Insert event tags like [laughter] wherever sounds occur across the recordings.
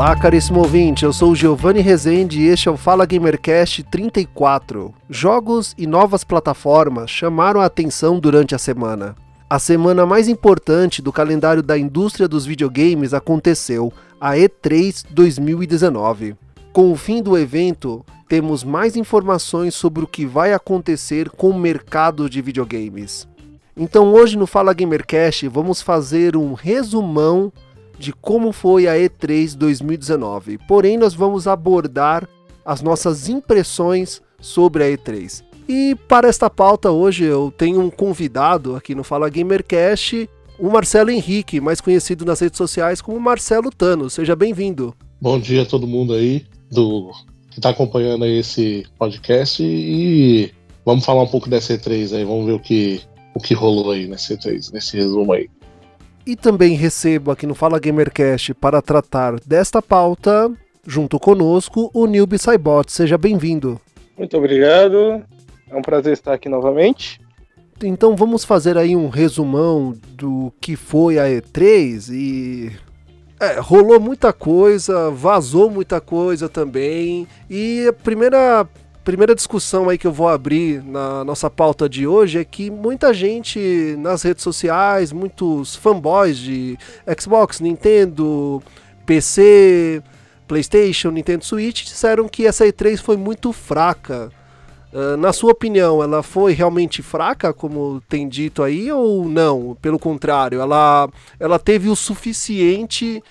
Olá, caríssimo ouvinte, eu sou o Giovanni Rezende e este é o Fala Gamercast 34. Jogos e novas plataformas chamaram a atenção durante a semana. A semana mais importante do calendário da indústria dos videogames aconteceu, a E3 2019. Com o fim do evento, temos mais informações sobre o que vai acontecer com o mercado de videogames. Então hoje no Fala Gamercast vamos fazer um resumão de como foi a E3 2019. Porém, nós vamos abordar as nossas impressões sobre a E3. E para esta pauta hoje eu tenho um convidado aqui no Fala Gamercast, o Marcelo Henrique, mais conhecido nas redes sociais como Marcelo Tano. Seja bem-vindo. Bom dia a todo mundo aí do que está acompanhando aí esse podcast e vamos falar um pouco dessa E3 aí, vamos ver o que o que rolou aí nessa E3, nesse resumo aí. E também recebo aqui no Fala Gamercast para tratar desta pauta, junto conosco, o Nilby Saibot. Seja bem-vindo. Muito obrigado. É um prazer estar aqui novamente. Então vamos fazer aí um resumão do que foi a E3 e é, rolou muita coisa, vazou muita coisa também. E a primeira primeira discussão aí que eu vou abrir na nossa pauta de hoje é que muita gente nas redes sociais, muitos fanboys de Xbox, Nintendo, PC, PlayStation, Nintendo Switch disseram que essa E3 foi muito fraca. Uh, na sua opinião, ela foi realmente fraca, como tem dito aí, ou não? Pelo contrário, ela, ela teve o suficiente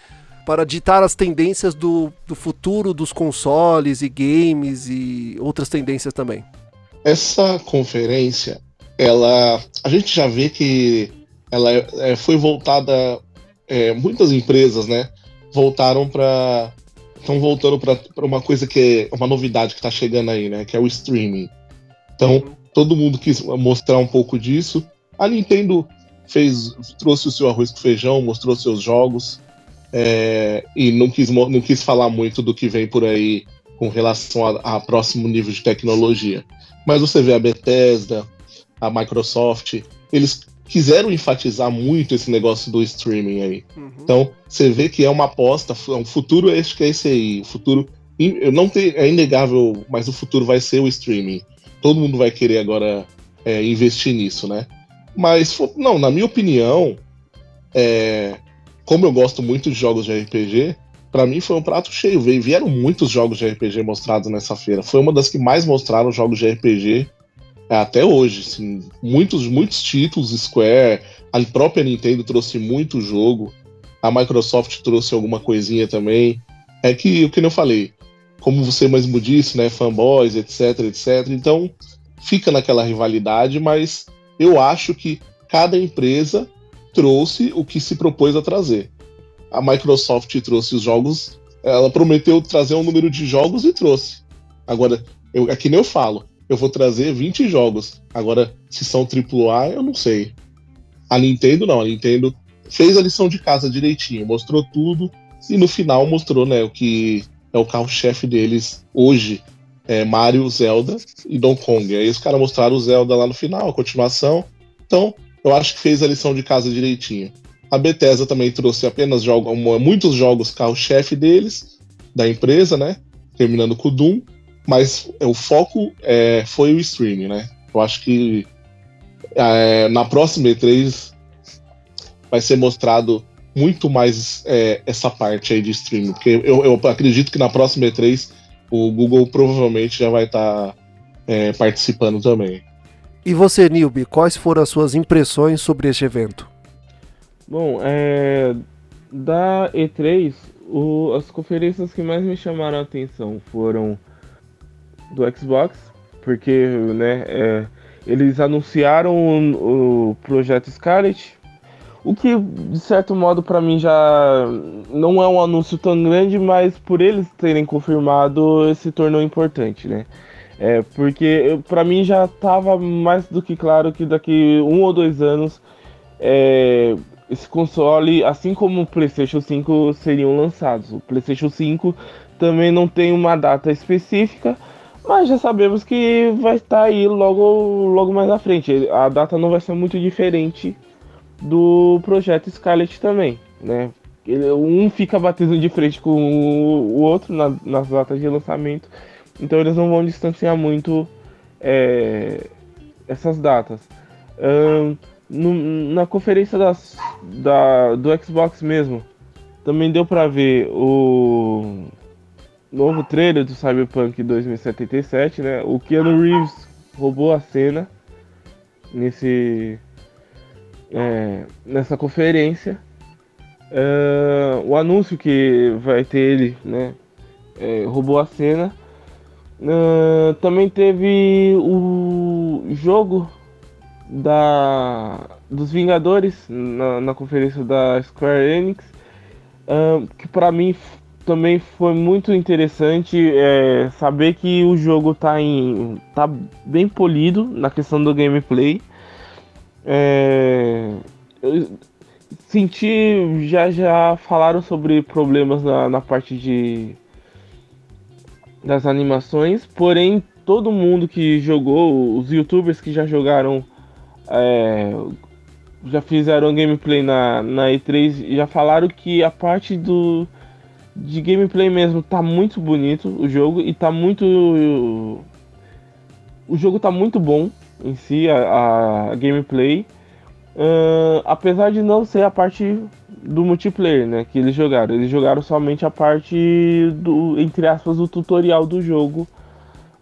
para ditar as tendências do, do futuro dos consoles e games e outras tendências também. Essa conferência, ela, a gente já vê que ela é, foi voltada, é, muitas empresas, né, voltaram para estão voltando para uma coisa que é uma novidade que está chegando aí, né, que é o streaming. Então, todo mundo quis mostrar um pouco disso. A Nintendo fez trouxe o seu arroz com feijão, mostrou seus jogos. É, e não quis, não quis falar muito do que vem por aí com relação a, a, próximo nível de tecnologia. Mas você vê a Bethesda, a Microsoft, eles quiseram enfatizar muito esse negócio do streaming aí. Uhum. Então, você vê que é uma aposta, é um futuro acho que é esse aí. O futuro eu não tem, é inegável, mas o futuro vai ser o streaming. Todo mundo vai querer agora é, investir nisso, né? Mas, não, na minha opinião, é, como eu gosto muito de jogos de RPG, para mim foi um prato cheio. Vieram muitos jogos de RPG mostrados nessa feira. Foi uma das que mais mostraram jogos de RPG é, até hoje. Assim, muitos, muitos títulos, Square, a própria Nintendo trouxe muito jogo, a Microsoft trouxe alguma coisinha também. É que o que eu falei, como você mesmo disse, né, fanboys, etc, etc. Então fica naquela rivalidade, mas eu acho que cada empresa trouxe o que se propôs a trazer. A Microsoft trouxe os jogos, ela prometeu trazer um número de jogos e trouxe. Agora, eu, é que nem eu falo, eu vou trazer 20 jogos. Agora, se são AAA, eu não sei. A Nintendo não, a Nintendo fez a lição de casa direitinho, mostrou tudo e no final mostrou, né, o que é o carro-chefe deles hoje, é Mario, Zelda e Donkey Kong. Aí os caras mostraram o Zelda lá no final, a continuação. Então, eu acho que fez a lição de casa direitinho. A Bethesda também trouxe apenas jogos, muitos jogos carro-chefe deles, da empresa, né? Terminando com o Doom, mas o foco é, foi o streaming, né? Eu acho que é, na próxima E3 vai ser mostrado muito mais é, essa parte aí de streaming, porque eu, eu, acredito que na próxima E3 o Google provavelmente já vai estar tá, é, participando também. E você, Nilby, quais foram as suas impressões sobre este evento? Bom, é, da E3, o, as conferências que mais me chamaram a atenção foram do Xbox, porque né, é, eles anunciaram o, o projeto Scarlet, O que, de certo modo, para mim já não é um anúncio tão grande, mas por eles terem confirmado, se tornou importante, né? É, porque para mim já estava mais do que claro que daqui um ou dois anos é, esse console, assim como o PlayStation 5, seriam lançados. O PlayStation 5 também não tem uma data específica, mas já sabemos que vai estar aí logo, logo mais à frente. A data não vai ser muito diferente do projeto Scarlet também, né? Um fica batendo de frente com o outro na, nas datas de lançamento, então eles não vão distanciar muito é, essas datas. Um, no, na conferência das, da, do Xbox mesmo, também deu pra ver o novo trailer do Cyberpunk 2077, né? O Keanu Reeves roubou a cena nesse é, nessa conferência. Uh, o anúncio que vai ter ele, né? É, roubou a cena. Uh, também teve o jogo da dos Vingadores na, na conferência da Square Enix, uh, que para mim também foi muito interessante é, saber que o jogo tá em tá bem polido na questão do gameplay. É, eu senti já já falaram sobre problemas na, na parte de das animações, porém todo mundo que jogou, os youtubers que já jogaram é, já fizeram gameplay na, na E3 já falaram que a parte do de gameplay mesmo tá muito bonito o jogo e tá muito o jogo tá muito bom em si a, a gameplay. Uh, apesar de não ser a parte do multiplayer né que eles jogaram eles jogaram somente a parte do entre aspas do tutorial do jogo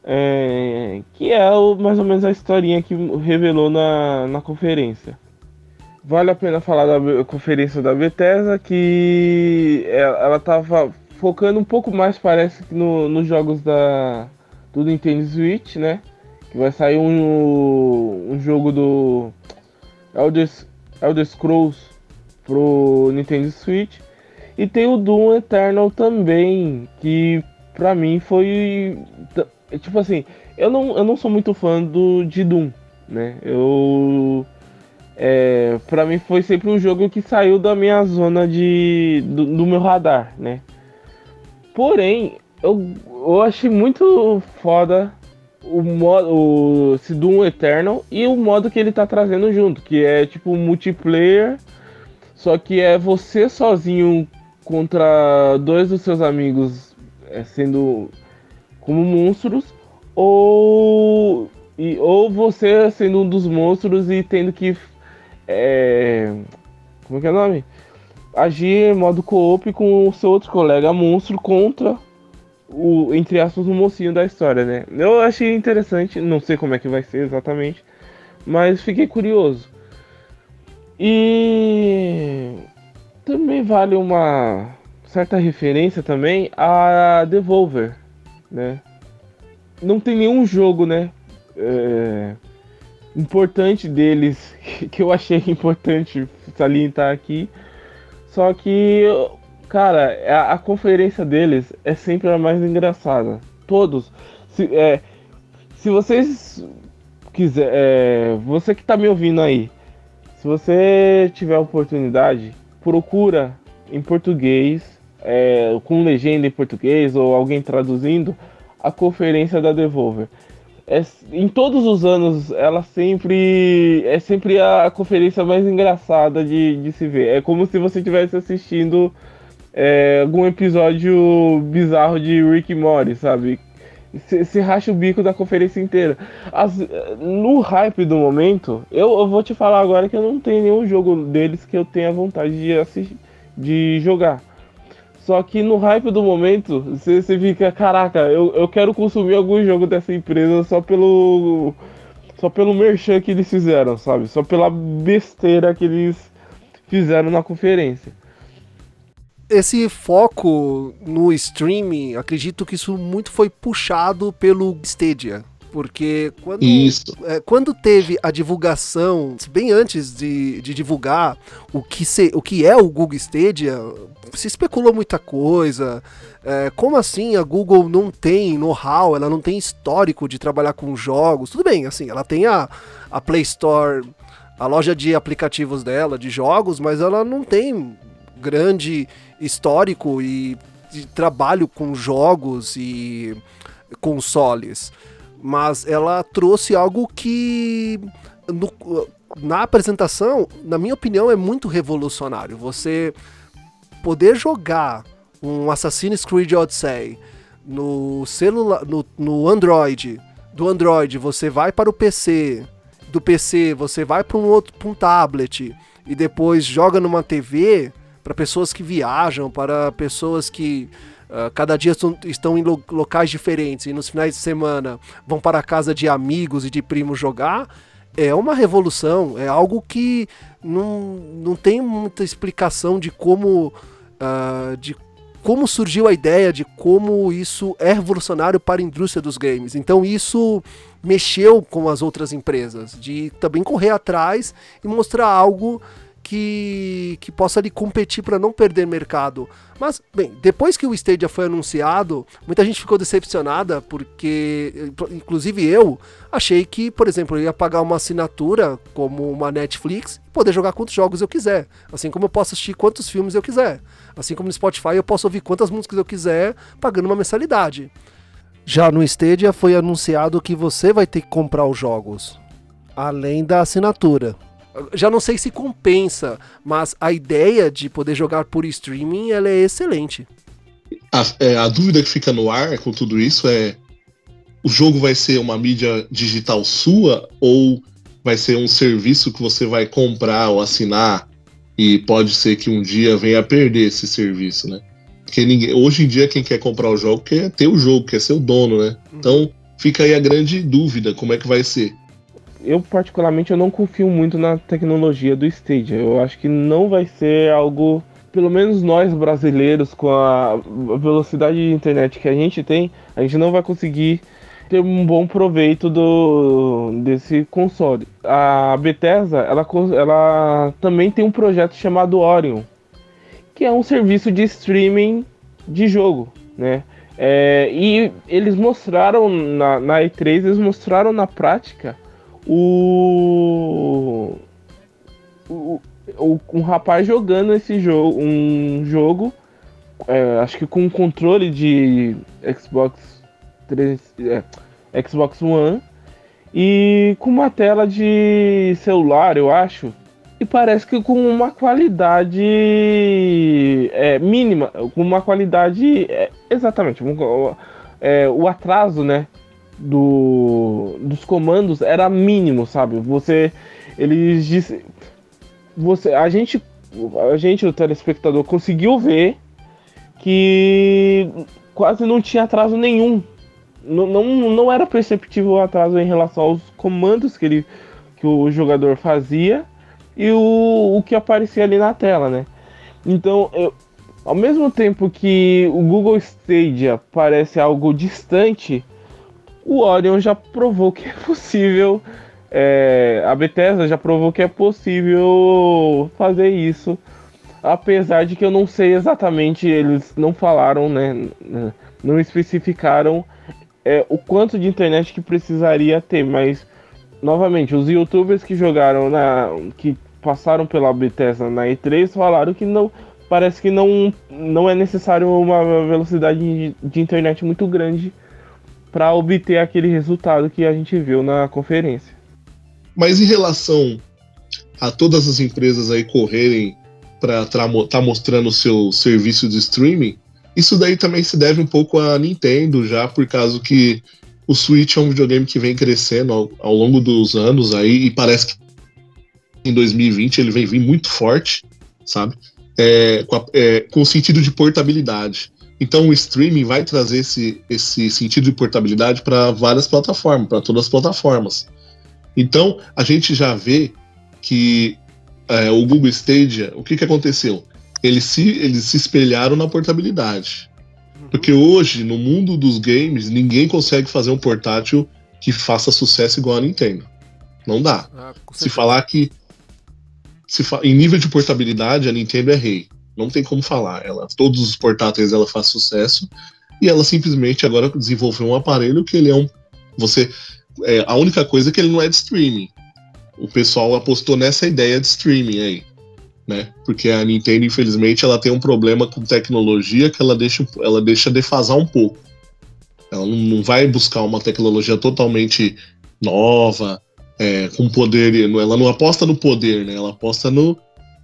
é, que é o, mais ou menos a historinha que revelou na, na conferência. Vale a pena falar da conferência da Bethesda, que ela estava focando um pouco mais, parece, no, nos jogos da, do Nintendo Switch, né? Que vai sair um, um jogo do Elder, Elder Scrolls pro Nintendo Switch. E tem o Doom Eternal também, que pra mim foi é, tipo assim, eu não, eu não sou muito fã do, de Doom, né? Eu. É, pra mim foi sempre um jogo que saiu da minha zona de. do, do meu radar, né? Porém, eu, eu achei muito foda o modo. O, esse Doom Eternal e o modo que ele tá trazendo junto, que é tipo multiplayer, só que é você sozinho contra dois dos seus amigos é, sendo como monstros, ou, e, ou você sendo um dos monstros e tendo que. É, como é que é o nome? Agir em modo co-op com o seu outro colega monstro contra o, entre aspas, o mocinho da história, né? Eu achei interessante, não sei como é que vai ser exatamente, mas fiquei curioso. E também vale uma certa referência também a Devolver, né? Não tem nenhum jogo, né? É, importante deles [laughs] que eu achei importante salientar aqui. Só que, cara, a, a conferência deles é sempre a mais engraçada. Todos. Se, é, se vocês quiser, é, você que tá me ouvindo aí, se você tiver oportunidade, procura em português é, com legenda em português ou alguém traduzindo a conferência da Devolver. É, em todos os anos, ela sempre é sempre a conferência mais engraçada de, de se ver. É como se você estivesse assistindo é, algum episódio bizarro de Rick Morty, sabe? Se, racha o bico da conferência inteira. As, no hype do momento, eu, eu, vou te falar agora que eu não tenho nenhum jogo deles que eu tenha vontade de, assistir, de jogar. Só que no hype do momento, você, você fica, caraca, eu, eu quero consumir algum jogo dessa empresa só pelo. Só pelo merchan que eles fizeram, sabe? Só pela besteira que eles fizeram na conferência. Esse foco no streaming, acredito que isso muito foi puxado pelo Stadia, Porque quando, é, quando teve a divulgação, bem antes de, de divulgar o que, se, o que é o Google Stadia, se especulou muita coisa. É, como assim a Google não tem know-how, ela não tem histórico de trabalhar com jogos? Tudo bem, assim, ela tem a, a Play Store, a loja de aplicativos dela, de jogos, mas ela não tem grande histórico e de trabalho com jogos e consoles mas ela trouxe algo que no, na apresentação, na minha opinião, é muito revolucionário. Você poder jogar um Assassin's Creed Odyssey no celular, no, no Android, do Android você vai para o PC, do PC você vai para um outro, para um tablet e depois joga numa TV para pessoas que viajam, para pessoas que Uh, cada dia estão em lo locais diferentes e nos finais de semana vão para a casa de amigos e de primos jogar, é uma revolução, é algo que não, não tem muita explicação de como, uh, de como surgiu a ideia, de como isso é revolucionário para a indústria dos games. Então isso mexeu com as outras empresas, de também correr atrás e mostrar algo que, que possa ali competir para não perder mercado. Mas, bem, depois que o Stadia foi anunciado, muita gente ficou decepcionada, porque, inclusive eu, achei que, por exemplo, eu ia pagar uma assinatura como uma Netflix e poder jogar quantos jogos eu quiser. Assim como eu posso assistir quantos filmes eu quiser. Assim como no Spotify eu posso ouvir quantas músicas eu quiser, pagando uma mensalidade. Já no Stadia foi anunciado que você vai ter que comprar os jogos, além da assinatura já não sei se compensa, mas a ideia de poder jogar por streaming ela é excelente. A, é, a dúvida que fica no ar com tudo isso é: o jogo vai ser uma mídia digital sua ou vai ser um serviço que você vai comprar ou assinar e pode ser que um dia venha a perder esse serviço, né? Porque ninguém, hoje em dia quem quer comprar o jogo quer ter o jogo, quer ser o dono, né? Uhum. Então fica aí a grande dúvida como é que vai ser eu particularmente eu não confio muito na tecnologia do Stadia. Eu acho que não vai ser algo, pelo menos nós brasileiros com a velocidade de internet que a gente tem, a gente não vai conseguir ter um bom proveito do desse console. A Bethesda, ela, ela também tem um projeto chamado Orion, que é um serviço de streaming de jogo, né? É, e eles mostraram na, na E3, eles mostraram na prática o, o, o um rapaz jogando esse jogo, um jogo, é, acho que com um controle de Xbox 3, é, Xbox One e com uma tela de celular, eu acho. E parece que com uma qualidade é, mínima, com uma qualidade é, exatamente, é, o atraso, né, do, dos comandos era mínimo, sabe? Você. Eles disse. Você, a gente. A gente, o telespectador, conseguiu ver que quase não tinha atraso nenhum. Não, não, não era perceptível o atraso em relação aos comandos que, ele, que o jogador fazia e o, o que aparecia ali na tela, né? Então, eu, ao mesmo tempo que o Google Stadia parece algo distante, o Orion já provou que é possível. É, a Bethesda já provou que é possível fazer isso. Apesar de que eu não sei exatamente, eles não falaram, né? Não especificaram é, o quanto de internet que precisaria ter, mas novamente, os youtubers que jogaram na. que passaram pela Bethesda na E3 falaram que não. Parece que não, não é necessário uma velocidade de, de internet muito grande para obter aquele resultado que a gente viu na conferência. Mas em relação a todas as empresas aí correrem para estar tá mostrando o seu serviço de streaming, isso daí também se deve um pouco à Nintendo já, por causa que o Switch é um videogame que vem crescendo ao, ao longo dos anos aí e parece que em 2020 ele vem vir muito forte, sabe? É, com, a, é, com o sentido de portabilidade. Então o streaming vai trazer esse, esse sentido de portabilidade para várias plataformas, para todas as plataformas. Então a gente já vê que é, o Google Stadia, o que, que aconteceu? Eles se, eles se espelharam na portabilidade. Uhum. Porque hoje, no mundo dos games, ninguém consegue fazer um portátil que faça sucesso igual a Nintendo. Não dá. Ah, Se falar que. Se fa- Em nível de portabilidade, a Nintendo é rei. Não tem como falar. Ela, todos os portáteis ela faz sucesso. E ela simplesmente agora desenvolveu um aparelho que ele é um. Você. É, a única coisa é que ele não é de streaming. O pessoal apostou nessa ideia de streaming aí. Né? Porque a Nintendo, infelizmente, ela tem um problema com tecnologia que ela deixa, ela deixa defasar um pouco. Ela não, vai buscar uma tecnologia totalmente nova, é, com poder. Ela não aposta no poder, né? Ela aposta no,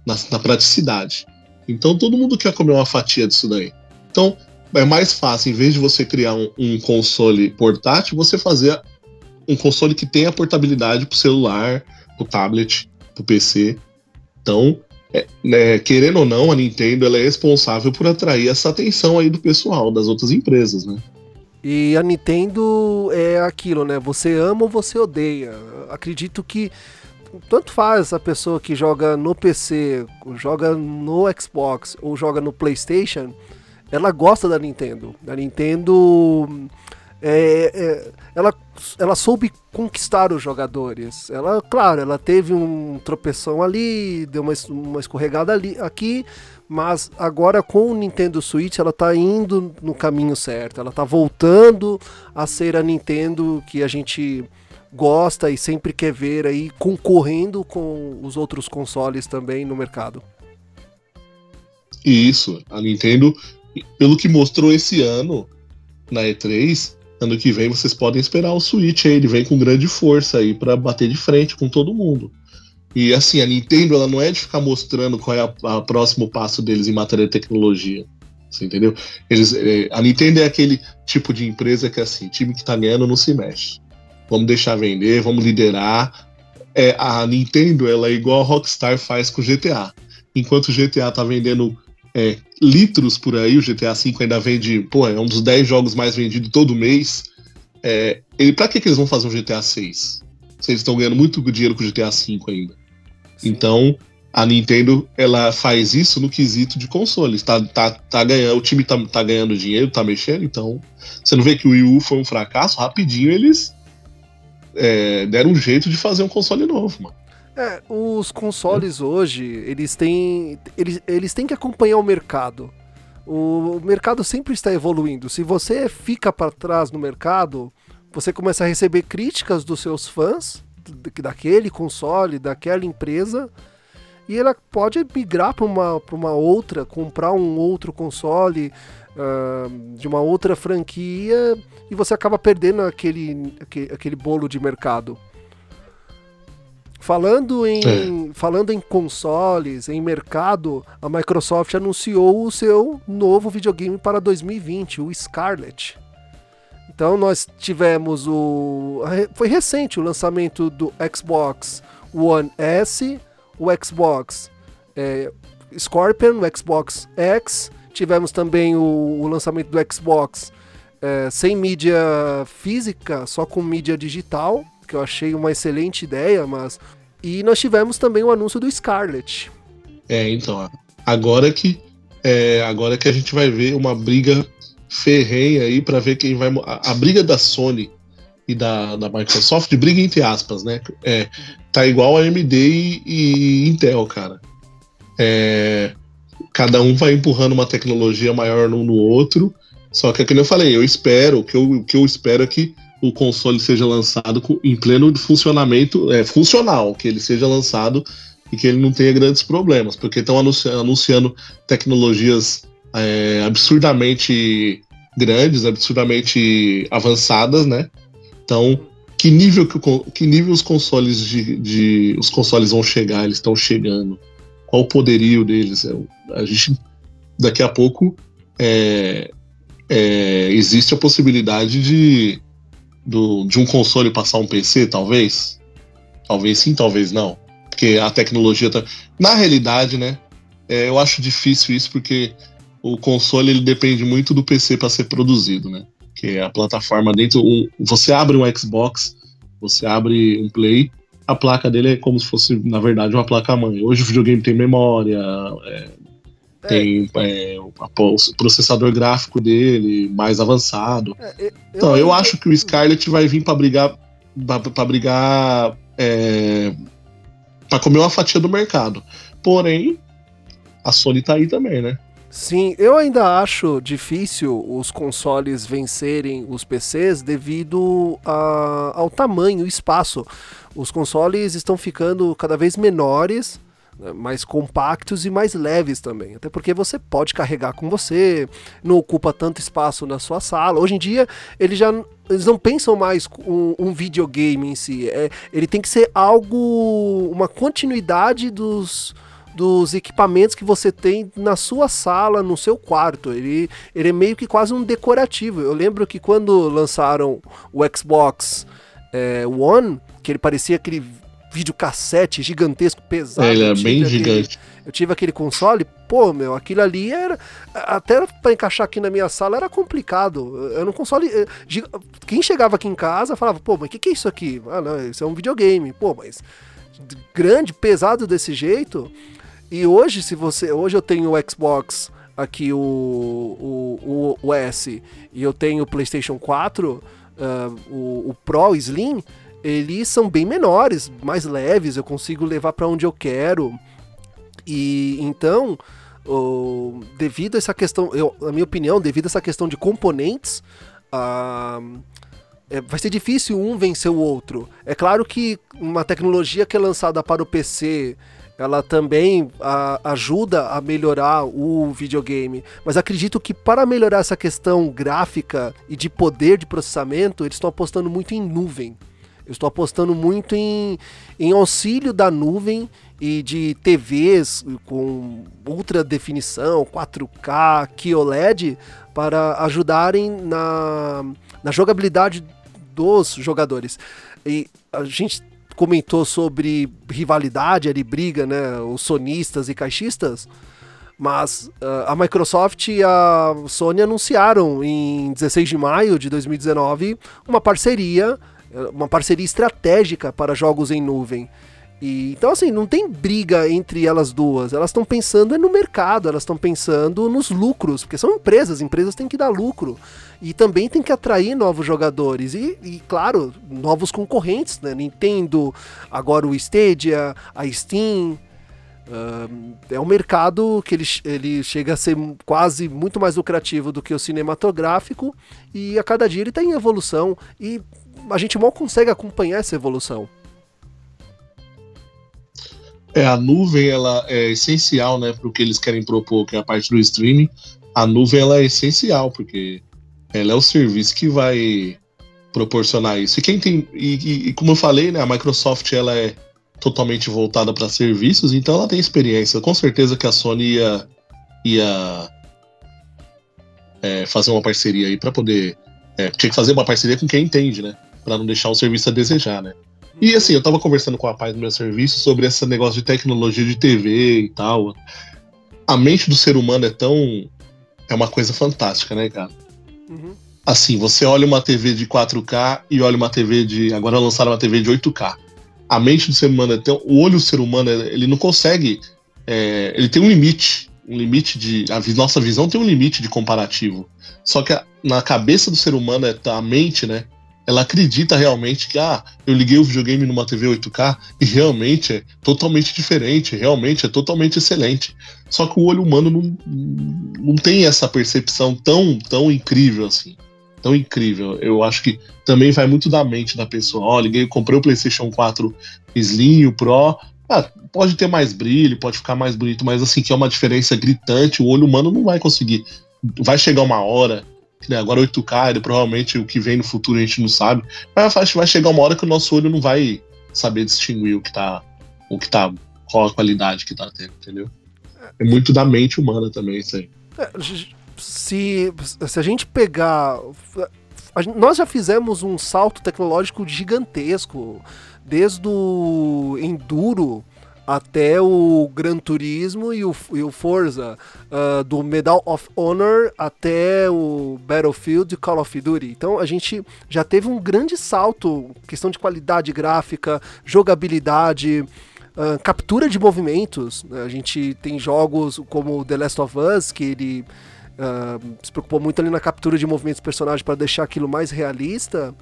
na, na praticidade. Então todo mundo quer comer uma fatia disso daí. Então é mais fácil, em vez de você criar um, um console portátil, você fazer um console que tenha portabilidade para o celular, para o tablet, para o PC. Então, é, né, querendo ou não, a Nintendo é responsável por atrair essa atenção aí do pessoal, das outras empresas, né? E a Nintendo é aquilo, né? Você ama ou você odeia. Acredito que tanto faz a pessoa que joga no PC, joga no Xbox ou joga no PlayStation, ela gosta da Nintendo. A Nintendo é, é, ela, ela soube conquistar os jogadores. Ela, claro, ela teve um tropeção ali, deu uma, uma escorregada ali, aqui, mas agora com o Nintendo Switch ela tá indo no caminho certo. Ela tá voltando a ser a Nintendo que a gente gosta e sempre quer ver aí concorrendo com os outros consoles também no mercado. Isso, a Nintendo, pelo que mostrou esse ano na E3, ano que vem vocês podem esperar o Switch ele vem com grande força aí pra bater de frente com todo mundo. E assim, a Nintendo ela não é de ficar mostrando qual é o próximo passo deles em matéria de tecnologia. Você entendeu? Eles, é, a Nintendo é aquele tipo de empresa que assim, time que tá ganhando não se mexe. Vamos deixar vender, vamos liderar. É, a Nintendo ela é igual a Rockstar faz com o GTA. Enquanto o GTA tá vendendo é, litros por aí, o GTA V ainda vende, pô, é um dos 10 jogos mais vendidos todo mês. É, ele, pra que, que eles vão fazer um GTA 6? Se eles estão ganhando muito dinheiro com o GTA V ainda. Sim. Então, a Nintendo ela faz isso no quesito de consoles. Tá, tá, tá ganhando, o time tá, tá ganhando dinheiro, tá mexendo, então. Você não vê que o Wii U foi um fracasso? Rapidinho eles é, deram um jeito de fazer um console novo, mano. É, os consoles hoje, eles têm, eles, eles têm que acompanhar o mercado. O mercado sempre está evoluindo. Se você fica para trás no mercado, você começa a receber críticas dos seus fãs daquele console, daquela empresa, e ela pode migrar para uma, uma outra, comprar um outro console ah, de uma outra franquia, e você acaba perdendo aquele, aquele, aquele bolo de mercado. Falando em, falando em consoles, em mercado, a Microsoft anunciou o seu novo videogame para 2020, o Scarlet. Então nós tivemos o. Foi recente o lançamento do Xbox One S, o Xbox é, Scorpion, o Xbox X. Tivemos também o, o lançamento do Xbox é, sem mídia física, só com mídia digital, que eu achei uma excelente ideia, mas. E nós tivemos também o anúncio do Scarlet. É, então, agora que é, agora que a gente vai ver uma briga ferrenha aí para ver quem vai. A, a, briga da Sony e da, da Microsoft, briga entre aspas, né? É, tá igual a AMD e, e Intel, cara. É, cada um vai empurrando uma tecnologia maior um no outro. Só que, como eu falei, eu espero, o que eu, o que eu espero é que o console seja lançado em pleno funcionamento, é, funcional, que ele seja lançado e que ele não tenha grandes problemas, porque estão anunciando, anunciando tecnologias é, absurdamente grandes, absurdamente avançadas, né? Então, que nível que, que nível os consoles de, de os consoles vão chegar? Eles estão chegando? Qual o poderio deles? É, a gente daqui a pouco é, é, existe a possibilidade de do, de um console passar um PC, talvez? Talvez sim, talvez não. Porque a tecnologia tá. Na realidade, né? É, eu acho difícil isso porque o console ele depende muito do PC para ser produzido, né? Que é a plataforma dentro. Um, você abre um Xbox, você abre um Play, a placa dele é como se fosse, na verdade, uma placa-mãe. Hoje o videogame tem memória, é, é. tem é, o processador gráfico dele mais avançado. É, então, eu acho que o Scarlet vai vir para brigar para brigar é, para comer uma fatia do mercado. Porém, a Sony tá aí também, né? Sim, eu ainda acho difícil os consoles vencerem os PCs devido a, ao tamanho, espaço. Os consoles estão ficando cada vez menores, né, mais compactos e mais leves também. Até porque você pode carregar com você, não ocupa tanto espaço na sua sala. Hoje em dia, eles já eles não pensam mais um, um videogame em si. É, ele tem que ser algo, uma continuidade dos dos equipamentos que você tem na sua sala, no seu quarto. Ele, ele é meio que quase um decorativo. Eu lembro que quando lançaram o Xbox é, One, que ele parecia aquele videocassete gigantesco, pesado. É, ele é bem aquele, gigante. Eu tive aquele console, pô, meu, aquilo ali era. Até para encaixar aqui na minha sala era complicado. Era um console. Eh, quem chegava aqui em casa falava, pô, mas o que, que é isso aqui? Ah, não, isso é um videogame. Pô, mas grande, pesado desse jeito. E hoje, se você. Hoje eu tenho o Xbox aqui, o, o, o, o S, e eu tenho o PlayStation 4, uh, ah, o, o Pro Slim, eles são bem menores, mais leves, eu consigo levar para onde eu quero. E então, devido a essa questão, eu, na minha opinião, devido a essa questão de componentes, é, vai ser difícil um vencer o outro. É claro que uma tecnologia que é lançada para o PC ela também a, ajuda a melhorar o videogame. Mas acredito que para melhorar essa questão gráfica e de poder de processamento, eles estão apostando muito em nuvem. Eu estou apostando muito em, em auxílio da nuvem e de TVs com ultra definição, 4K, QLED, para ajudarem na, na jogabilidade dos jogadores. E a gente comentou sobre rivalidade, ali briga, né, os sonistas e caixistas, mas uh, a Microsoft e a Sony anunciaram em 16 de maio de 2019 uma parceria, uma parceria estratégica para jogos em nuvem. E, então, assim, não tem briga entre elas duas. Elas estão pensando é no mercado, elas estão pensando nos lucros, porque são empresas, empresas têm que dar lucro. E também tem que atrair novos jogadores. E, e claro, novos concorrentes, né? Nintendo, agora o Stadia, a Steam. Uh, é um mercado que ele, ele chega a ser quase muito mais lucrativo do que o cinematográfico e a cada dia ele está em evolução e a gente mal consegue acompanhar essa evolução. É, a nuvem ela é essencial né, para o que eles querem propor, que é a parte do streaming. A nuvem ela é essencial, porque ela é o serviço que vai proporcionar isso. E quem tem. E, e, como eu falei, né, a Microsoft ela é totalmente voltada para serviços, então ela tem experiência. Com certeza que a Sony ia, ia é, fazer uma parceria aí para poder. É, tinha que fazer uma parceria com quem entende, né? Para não deixar o serviço a desejar, né? E assim, eu tava conversando com a paz do meu serviço sobre esse negócio de tecnologia de TV e tal. A mente do ser humano é tão. É uma coisa fantástica, né, cara? Uhum. Assim, você olha uma TV de 4K e olha uma TV de. Agora lançaram uma TV de 8K. A mente do ser humano é tão. O olho do ser humano, ele não consegue. É, ele tem um limite. Um limite de. A nossa visão tem um limite de comparativo. Só que a, na cabeça do ser humano, é, a mente, né? Ela acredita realmente que, ah, eu liguei o videogame numa TV 8K e realmente é totalmente diferente, realmente é totalmente excelente. Só que o olho humano não, não tem essa percepção tão, tão incrível assim. Tão incrível. Eu acho que também vai muito da mente da pessoa. Ó, oh, liguei, comprei o PlayStation 4 Slim, o Pro. Ah, pode ter mais brilho, pode ficar mais bonito, mas assim, que é uma diferença gritante, o olho humano não vai conseguir. Vai chegar uma hora né, agora 8K, ele, provavelmente o que vem no futuro a gente não sabe. Mas acho que vai chegar uma hora que o nosso olho não vai saber distinguir o que tá. O que tá. Qual a qualidade que tá tendo, entendeu? É muito da mente humana também isso aí. É, se, se a gente pegar. A, nós já fizemos um salto tecnológico gigantesco. Desde o Enduro até o Gran Turismo e o, e o Forza, uh, do Medal of Honor até o Battlefield e Call of Duty. Então a gente já teve um grande salto, questão de qualidade gráfica, jogabilidade. Uh, captura de movimentos, a gente tem jogos como The Last of Us, que ele uh, se preocupou muito ali na captura de movimentos dos personagens para deixar aquilo mais realista,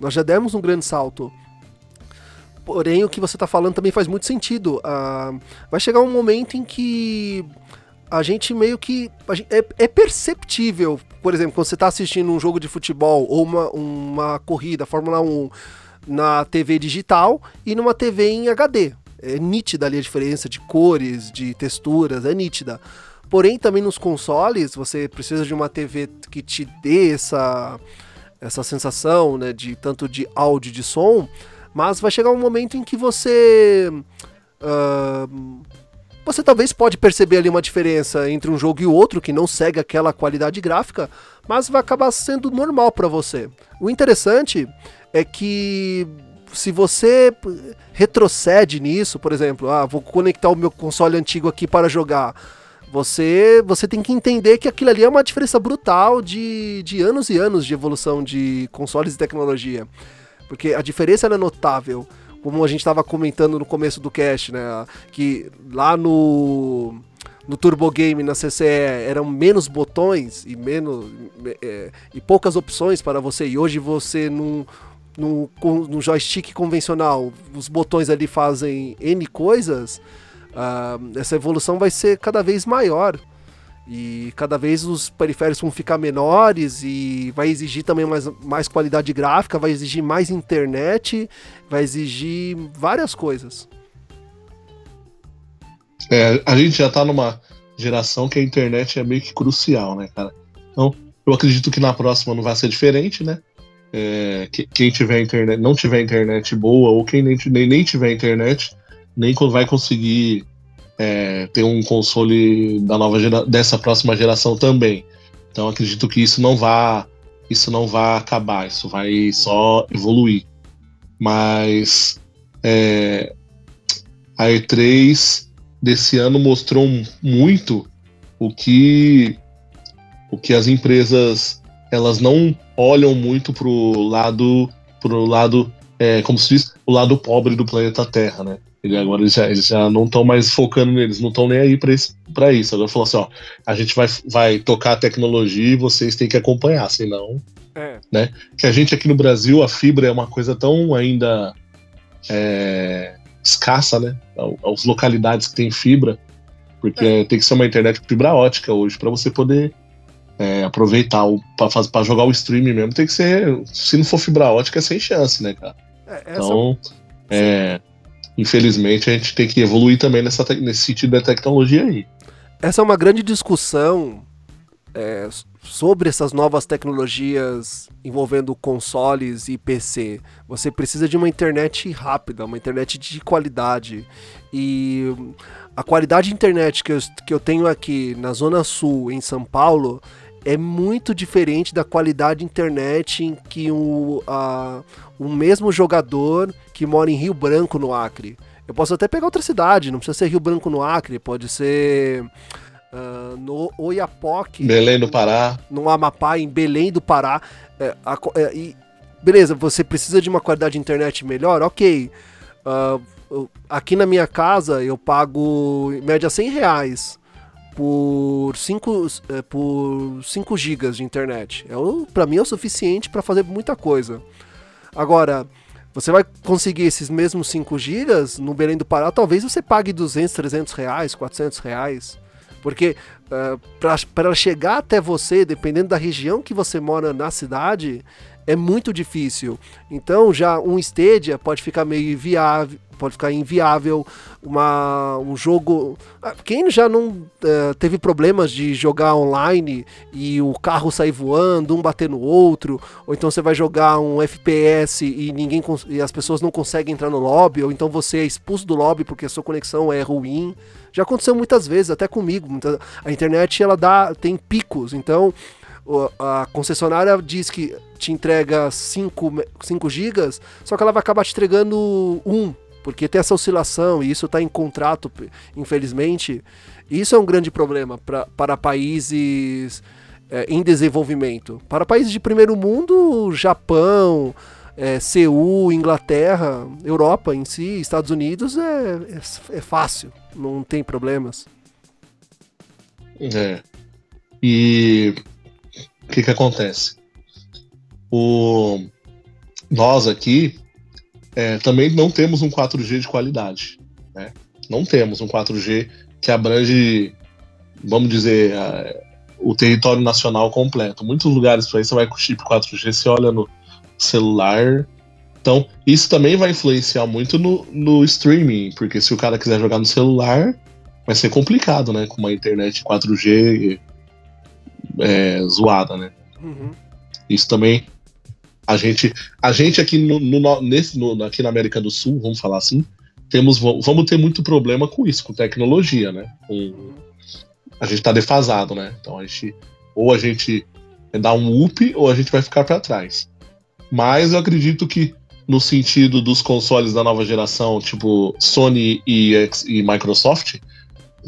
Nós já demos um grande salto. Porém, o que você está falando também faz muito sentido. Uh, vai chegar um momento em que a gente meio que. Gente, é, é, perceptível, por exemplo, quando você está assistindo um jogo de futebol ou uma, uma corrida, Fórmula 1, na TV digital e numa TV em HD. É nítida ali a diferença de cores, de texturas, é nítida. Porém, também nos consoles, você precisa de uma TV que te dê essa, essa sensação, né, de tanto de áudio de som mas vai chegar um momento em que você. Uh, você talvez pode perceber ali uma diferença entre um jogo e outro, que não segue aquela qualidade gráfica, mas vai acabar sendo normal para você. O interessante é que se você retrocede nisso, por exemplo, ah, vou conectar o meu console antigo aqui para jogar. Você, você tem que entender que aquilo ali é uma diferença brutal de, de anos e anos de evolução de consoles e tecnologia. Porque a diferença é notável. Como a gente estava comentando no começo do cast, né? Que lá no, no Turbo Game, na CCE, eram menos botões e menos é, e poucas opções para você. E hoje você no, no, no joystick convencional, os botões ali fazem N coisas. Uh, essa evolução vai ser cada vez maior. E cada vez os periféricos vão ficar menores e vai exigir também mais, mais qualidade gráfica, vai exigir mais internet, vai exigir várias coisas. É, a gente já tá numa geração que a internet é meio que crucial, né, cara? Então, eu acredito que na próxima não vai ser diferente, né? É, quem tiver internet, não tiver internet boa, ou quem nem, nem, nem tiver internet, nem vai conseguir é, ter um console da nova gera, dessa próxima geração também. Então acredito que isso não vá isso não vai acabar, isso vai só evoluir. Mas é, a E3 desse ano mostrou muito o que o que as empresas elas não olham muito pro lado pro lado é, como se diz o lado pobre do planeta Terra, né? Agora eles já, eles já não estão mais focando neles, não estão nem aí para isso, isso. Agora falou assim, ó, a gente vai, vai tocar a tecnologia e vocês têm que acompanhar, senão. É. Né? Que a gente aqui no Brasil, a fibra é uma coisa tão ainda é, escassa, né? As localidades que tem fibra, porque é. tem que ser uma internet fibra ótica hoje para você poder é, aproveitar para jogar o streaming mesmo. Tem que ser, se não for fibra ótica, é sem chance, né, cara? É, então, é, infelizmente, a gente tem que evoluir também nessa, nesse sentido da tecnologia aí. Essa é uma grande discussão é, sobre essas novas tecnologias envolvendo consoles e PC. Você precisa de uma internet rápida, uma internet de qualidade. E a qualidade de internet que eu, que eu tenho aqui na Zona Sul, em São Paulo, é muito diferente da qualidade de internet em que o, a, o mesmo jogador que mora em Rio Branco, no Acre. Eu posso até pegar outra cidade, não precisa ser Rio Branco, no Acre, pode ser uh, no Oiapoque. Belém do Pará. No Amapá, em Belém do Pará. É, a, é, e, beleza, você precisa de uma qualidade de internet melhor? Ok. Uh, aqui na minha casa eu pago em média 100 reais por 5 é, por 5 gigas de internet. É, para mim é o suficiente para fazer muita coisa. Agora, você vai conseguir esses mesmos 5 gigas no Belém do Pará, talvez você pague 200, 300 reais, 400 reais. Porque uh, para chegar até você, dependendo da região que você mora na cidade, é muito difícil. Então já um Stadia pode ficar meio inviável, pode ficar inviável. Uma, um jogo. Ah, quem já não uh, teve problemas de jogar online e o carro sair voando, um bater no outro, ou então você vai jogar um FPS e ninguém e as pessoas não conseguem entrar no lobby, ou então você é expulso do lobby porque a sua conexão é ruim. Já aconteceu muitas vezes, até comigo. A internet ela dá tem picos, então a concessionária diz que te entrega 5, 5 gigas, só que ela vai acabar te entregando 1 porque tem essa oscilação e isso está em contrato, infelizmente. Isso é um grande problema pra, para países é, em desenvolvimento. Para países de primeiro mundo, Japão, é, Seul, Inglaterra, Europa em si, Estados Unidos, é, é, é fácil, não tem problemas. É. E o que, que acontece? O nós aqui é, também não temos um 4G de qualidade. Né? Não temos um 4G que abrange, vamos dizer, a, o território nacional completo. Muitos lugares por aí você vai com chip 4G, você olha no celular. Então, isso também vai influenciar muito no, no streaming, porque se o cara quiser jogar no celular, vai ser complicado, né? Com uma internet 4G é, zoada, né? Uhum. Isso também. A gente, a gente aqui no, no nesse, no, aqui na América do Sul, vamos falar assim, temos, vamos ter muito problema com isso, com tecnologia, né? Com, a gente tá defasado, né? Então a gente. Ou a gente dá um up ou a gente vai ficar para trás. Mas eu acredito que no sentido dos consoles da nova geração, tipo Sony e, e Microsoft,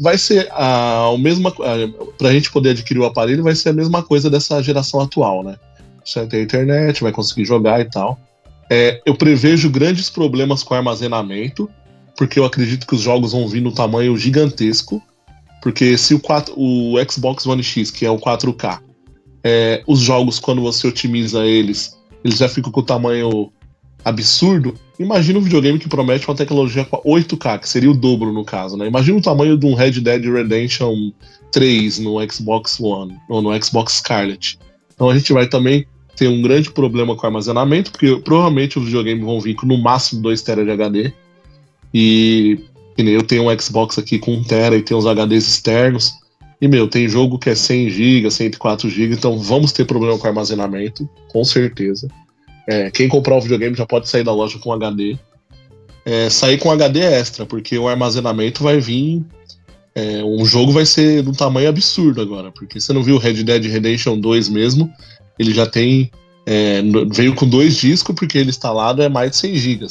vai ser a, a mesma. Para a gente poder adquirir o aparelho, vai ser a mesma coisa dessa geração atual, né? Você vai ter internet, vai conseguir jogar e tal. É, eu prevejo grandes problemas com armazenamento, porque eu acredito que os jogos vão vir no tamanho gigantesco. Porque se o, 4, o Xbox One X, que é o 4K, é, os jogos, quando você otimiza eles, eles já ficam com o tamanho absurdo. Imagina um videogame que promete uma tecnologia 8K, que seria o dobro no caso, né? Imagina o tamanho de um Red Dead Redemption 3 no Xbox One, ou no Xbox Scarlet. Então a gente vai também ter um grande problema com armazenamento, porque provavelmente os videogames vão vir com no máximo 2 TB de HD. E, e eu tenho um Xbox aqui com 1 TB e tem os HDs externos. E, meu, tem jogo que é 100 GB, 104 GB, então vamos ter problema com armazenamento, com certeza. É, quem comprar o videogame já pode sair da loja com HD. É, sair com HD extra, porque o armazenamento vai vir. É, um jogo vai ser de um tamanho absurdo agora, porque você não viu o Red Dead Redemption 2 mesmo, ele já tem. É, veio com dois discos, porque ele instalado é mais de 100 GB.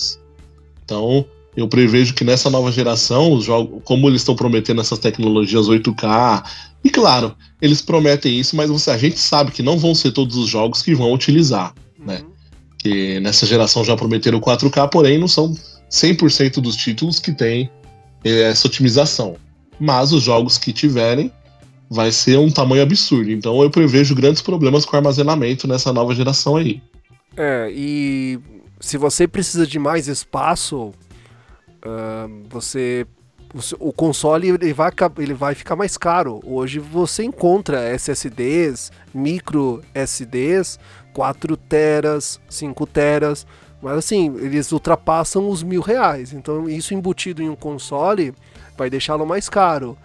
Então, eu prevejo que nessa nova geração, os jogos, como eles estão prometendo essas tecnologias 8K, e claro, eles prometem isso, mas você, a gente sabe que não vão ser todos os jogos que vão utilizar, né? Que nessa geração já prometeram 4K, porém não são 100% dos títulos que têm eh, essa otimização. Mas os jogos que tiverem vai ser um tamanho absurdo. Então eu prevejo grandes problemas com armazenamento nessa nova geração aí. É, e se você precisa de mais espaço, uh, você o console ele vai, ele vai ficar mais caro. Hoje você encontra SSDs, micro SDs, 4 teras, 5 teras, mas assim, eles ultrapassam os mil reais. Então isso embutido em um console vai deixá-lo mais caro.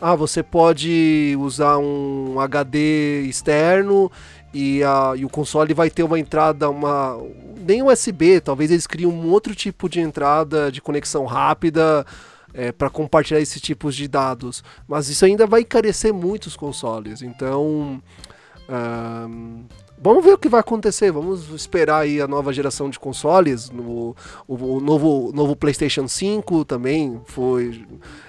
Ah, você pode usar um HD externo e, a, e o console vai ter uma entrada, uma nem USB, talvez eles criem um outro tipo de entrada de conexão rápida é, para compartilhar esses tipos de dados. Mas isso ainda vai encarecer muito os consoles. Então, vamos ver o que vai acontecer. Vamos esperar aí a nova geração de consoles. No, o, o novo, novo PlayStation 5 também foi.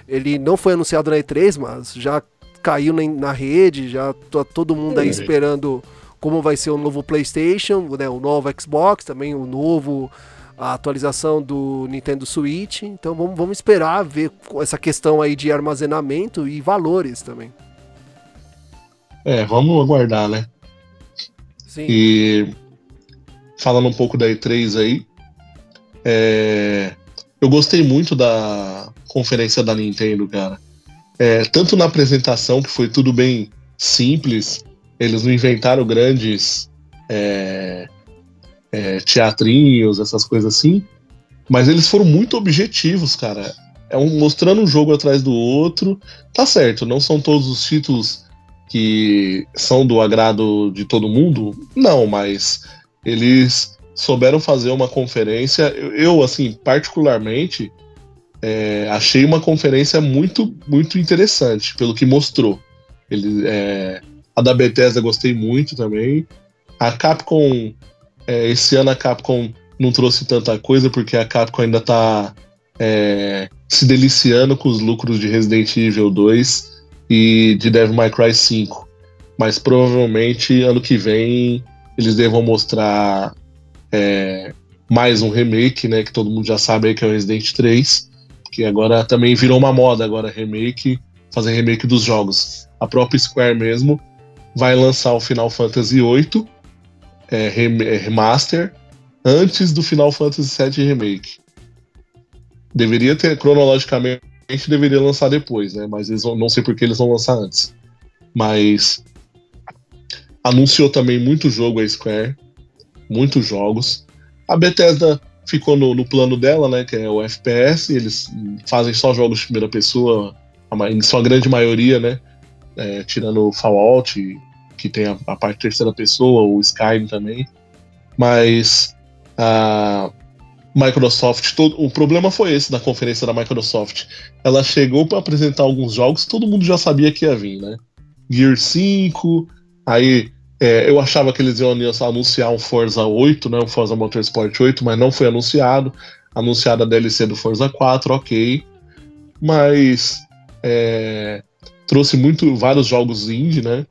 Ele não foi anunciado na E3, mas já caiu na, na rede. Já tá todo mundo aí esperando como vai ser o novo PlayStation, né, o novo Xbox, também o novo a atualização do Nintendo Switch. Então vamos, vamos esperar ver essa questão aí de armazenamento e valores também. É, vamos aguardar, né? Sim. E falando um pouco da E3 aí, é, eu gostei muito da conferência da Nintendo, cara. É, tanto na apresentação, que foi tudo bem simples, eles não inventaram grandes é, é, teatrinhos, essas coisas assim. Mas eles foram muito objetivos, cara. É um, mostrando um jogo atrás do outro. Tá certo, não são todos os títulos que são do agrado de todo mundo. Não, mas eles souberam fazer uma conferência. Eu, assim, particularmente, é, achei uma conferência muito, muito interessante, pelo que mostrou. Ele, é, a da Bethesda gostei muito também. A Capcom é, esse ano a Capcom não trouxe tanta coisa porque a Capcom ainda tá é, se deliciando com os lucros de Resident Evil 2 e de Devil May Cry 5. Mas provavelmente ano que vem eles devam mostrar é, mais um remake, né? Que todo mundo já sabe aí que é o Resident 3. Que agora também virou uma moda agora remake, fazer remake dos jogos. A própria Square mesmo vai lançar o Final Fantasy VIII é, é, remaster antes do Final Fantasy VII Remake. Deveria ter, cronologicamente, deveria lançar depois, né? Mas eles vão, não sei por que eles vão lançar antes. Mas anunciou também muito jogo a Square, muitos jogos. A Bethesda ficou no, no, plano dela, né? Que é o FPS. Eles fazem só jogos de primeira pessoa, em sua grande maioria, né? É, tirando o Fallout, que tem a, a parte terceira pessoa, o Skyrim também. Mas a Microsoft, todo, o problema foi esse da conferência da Microsoft. Ela chegou para apresentar alguns jogos, todo mundo já sabia que ia vir, né? Gear 5, aí é, eu achava que eles iam anunciar um Forza 8, né, um Forza Motorsport 8, mas não foi anunciado. Anunciada a DLC do Forza 4, ok. Mas é, trouxe muito vários jogos indie, né?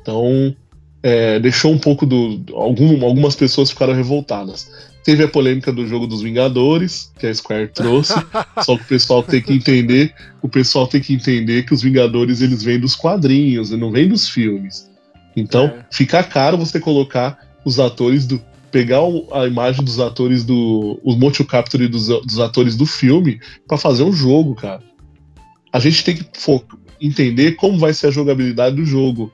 Então é, deixou um pouco do. Algum, algumas pessoas ficaram revoltadas. Teve a polêmica do jogo dos Vingadores, que a Square trouxe. [laughs] só que o pessoal tem que entender, o pessoal tem que entender que os Vingadores eles vêm dos quadrinhos, e não vêm dos filmes. Então, é. fica caro você colocar os atores do. Pegar a imagem dos atores do. Os motion capture dos, dos atores do filme para fazer um jogo, cara. A gente tem que entender como vai ser a jogabilidade do jogo.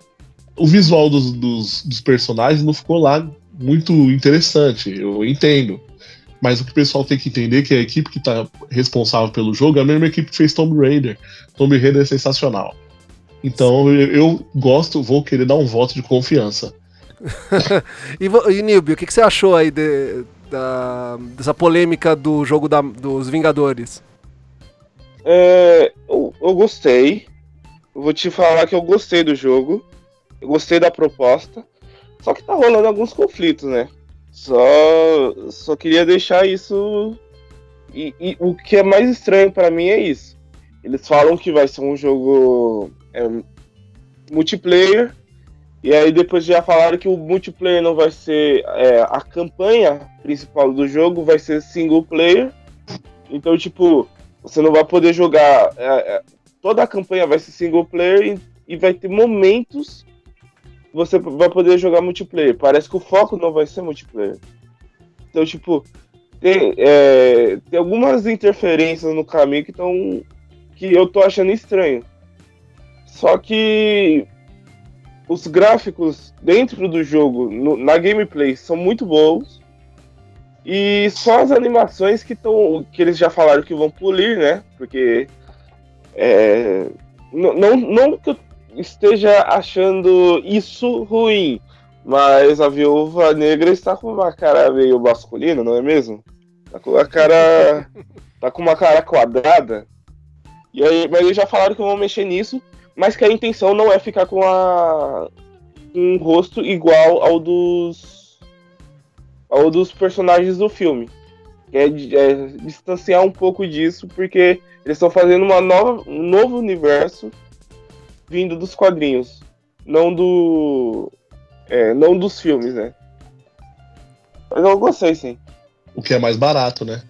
O visual dos, dos, dos personagens não ficou lá muito interessante, eu entendo. Mas o que o pessoal tem que entender é que a equipe que está responsável pelo jogo é a mesma equipe que fez Tomb Raider. Tomb Raider é sensacional. Então eu, eu gosto, vou querer dar um voto de confiança. [laughs] e, e Nilby, o que, que, você achou aí de, da, dessa polêmica do jogo da, dos Vingadores? É, eu, eu gostei. Eu vou te falar que eu gostei do jogo. Eu gostei da proposta. Só que tá rolando alguns conflitos, né? Só, só queria deixar isso. E, e o que é mais estranho para mim é isso. Eles falam que vai ser um jogo é, multiplayer. E aí depois já falaram que o multiplayer não vai ser. É, a campanha principal do jogo vai ser single player. Então, tipo, você não vai poder jogar. É, é, toda a campanha vai ser single player e, e vai ter momentos você vai poder jogar multiplayer. Parece que o foco não vai ser multiplayer. Então, tipo, tem, é, tem algumas interferências no caminho que estão. que eu tô achando estranho. Só que os gráficos dentro do jogo, no, na gameplay, são muito bons. E só as animações que estão. que eles já falaram que vão polir, né? Porque. É, não, não, não que eu esteja achando isso ruim, mas a viúva negra está com uma cara meio masculina, não é mesmo? Tá com a cara. tá com uma cara quadrada. E aí, mas eles já falaram que vão mexer nisso mas que a intenção não é ficar com a um rosto igual ao dos ao dos personagens do filme. É, é distanciar um pouco disso, porque eles estão fazendo uma nova, um novo universo vindo dos quadrinhos, não do é, não dos filmes, né? Mas eu gostei, sim. O que é mais barato, né?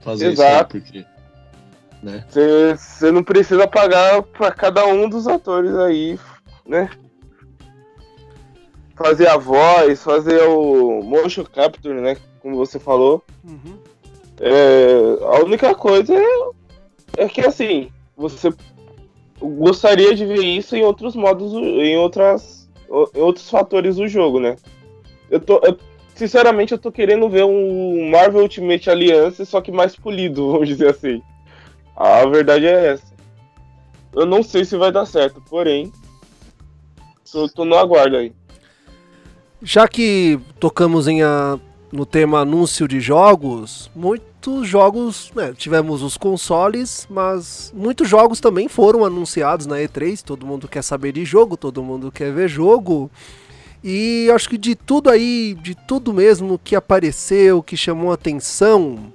Fazer Exato. isso porque né? Você não precisa pagar para cada um dos atores aí, né? Fazer a voz, fazer o motion capture, né? Como você falou. Uhum. É, a única coisa é, é que assim, você gostaria de ver isso em outros modos, em outras, em outros fatores do jogo, né? Eu tô, eu, sinceramente, eu tô querendo ver um Marvel Ultimate Alliance, só que mais polido, [laughs] vamos dizer assim. A verdade é essa. Eu não sei se vai dar certo, porém, tô, tô no aguardo aí. Já que tocamos em a, no tema anúncio de jogos, muitos jogos, né, tivemos os consoles, mas muitos jogos também foram anunciados na E3. Todo mundo quer saber de jogo, todo mundo quer ver jogo. E acho que de tudo aí, de tudo mesmo que apareceu, que chamou atenção,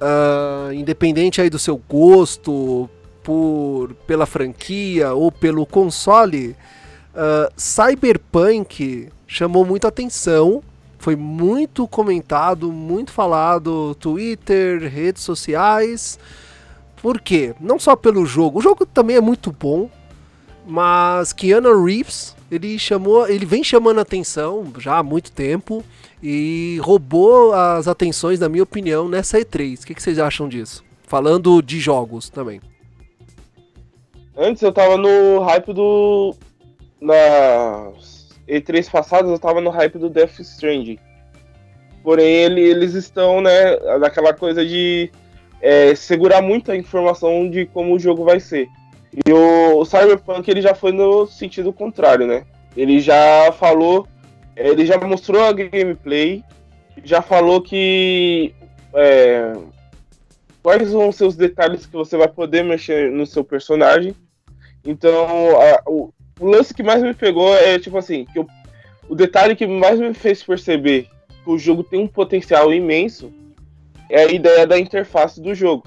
uh, independente aí do seu gosto por pela franquia ou pelo console, uh, Cyberpunk chamou muita atenção, foi muito comentado, muito falado, Twitter, redes sociais. Por quê? Não só pelo jogo, o jogo também é muito bom, mas Keanu Reeves ele chamou, ele vem chamando atenção já há muito tempo e roubou as atenções, na minha opinião, nessa E3. O que, que vocês acham disso? Falando de jogos também. Antes eu tava no hype do. Na E3 passadas eu tava no hype do Death Stranding. Porém, ele, eles estão, né, naquela coisa de é, segurar muito a informação de como o jogo vai ser. E o, o, Cyberpunk ele já foi no sentido contrário, né? Ele já falou, ele já mostrou a gameplay, já falou que é, quais vão ser os detalhes que você vai poder mexer no seu personagem. Então, a, o, lance que mais me pegou é tipo assim, que eu, o detalhe que mais me fez perceber que o jogo tem um potencial imenso é a ideia da interface do jogo.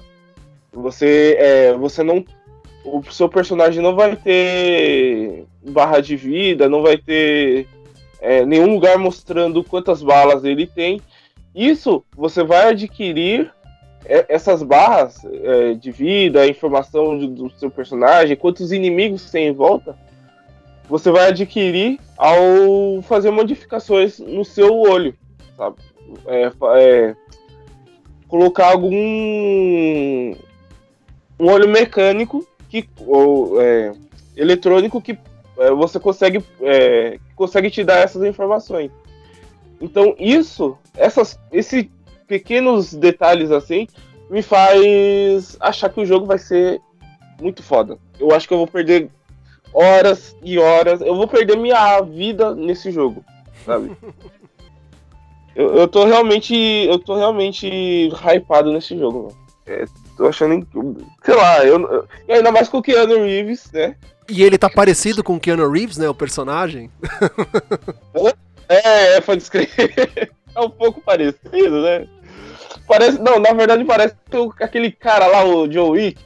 Você, é, você não. O seu personagem não vai ter barra de vida, não vai ter é, nenhum lugar mostrando quantas balas ele tem. Isso você vai adquirir é, essas barras é, de vida, a informação do seu personagem, quantos inimigos tem em volta, você vai adquirir ao fazer modificações no seu olho, sabe? É, é, colocar algum um olho mecânico que ou é, eletrônico que é, você consegue é, consegue te dar essas informações. Então isso, essas, esses pequenos detalhes assim, me faz achar que o jogo vai ser muito foda. Eu acho que eu vou perder horas e horas, eu vou perder minha vida nesse jogo, sabe? [laughs] Eu, eu tô realmente. Eu tô realmente hypado nesse jogo, mano. É, tô achando. Sei lá, eu, eu, ainda mais com o Keanu Reeves, né? E ele tá parecido com o Keanu Reeves, né? O personagem. [laughs] é, é, pode escrever. [laughs] É um pouco parecido, né? Parece. Não, na verdade parece aquele cara lá, o Joe Wick.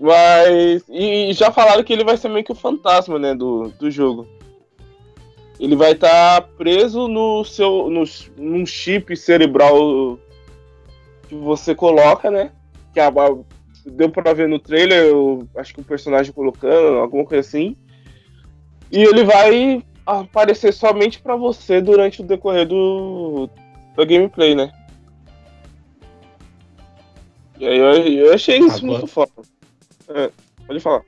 Mas. E, já falaram que ele vai ser meio que o fantasma, né? Do, do jogo ele vai estar tá preso no seu no, num chip cerebral que você coloca, né? Que a, deu para ver no trailer, eu, acho que o personagem colocando, alguma coisa assim. E ele vai aparecer somente para você durante o decorrer do da gameplay, né? E aí eu, eu achei isso Agora... muito foda. É, pode falar.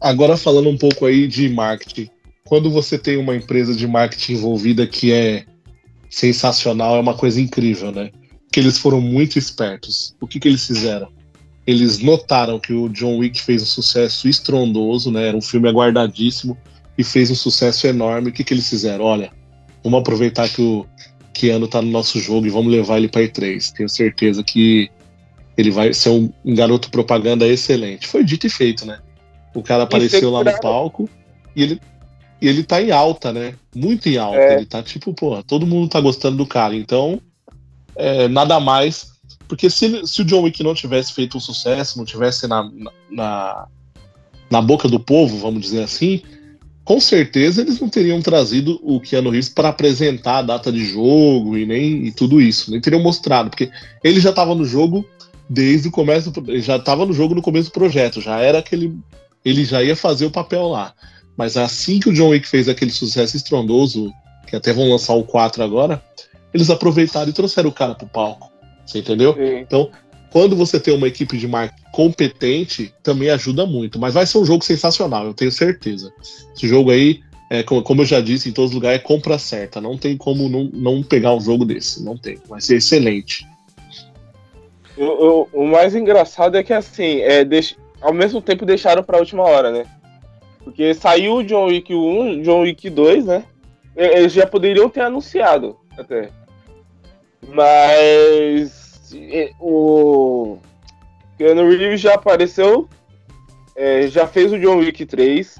Agora falando um pouco aí de marketing quando você tem uma empresa de marketing envolvida que é sensacional, é uma coisa incrível, né? Que eles foram muito espertos. O que, que eles fizeram? Eles notaram que o John Wick fez um sucesso estrondoso, né? Era um filme aguardadíssimo e fez um sucesso enorme. O que, que eles fizeram? Olha, vamos aproveitar que o Keanu tá no nosso jogo e vamos levar ele para E3. Tenho certeza que ele vai ser um, um garoto propaganda excelente. Foi dito e feito, né? O cara apareceu lá no palco e ele e ele tá em alta, né? Muito em alta. É. Ele tá tipo, pô, todo mundo tá gostando do cara. Então, é, nada mais. Porque se, se o John Wick não tivesse feito um sucesso, não tivesse na, na, na boca do povo, vamos dizer assim, com certeza eles não teriam trazido o Keanu Reeves para apresentar a data de jogo e nem e tudo isso, nem teriam mostrado, porque ele já estava no jogo desde o começo, já estava no jogo no começo do projeto, já era aquele, ele já ia fazer o papel lá. Mas assim que o John Wick fez aquele sucesso estrondoso, que até vão lançar o 4 agora, eles aproveitaram e trouxeram o cara pro palco. Você entendeu? Sim. Então, quando você tem uma equipe de marketing competente, também ajuda muito. Mas vai ser um jogo sensacional, eu tenho certeza. Esse jogo aí, é, como eu já disse, em todos os lugares é compra certa. Não tem como não, não pegar um jogo desse. Não tem. Vai ser excelente. O, o, o mais engraçado é que, assim, é, deix... ao mesmo tempo deixaram pra última hora, né? Porque saiu o John Wick 1, John Wick 2, né? Eles já poderiam ter anunciado até. Mas o Keanu Reeves já apareceu, é, já fez o John Wick 3.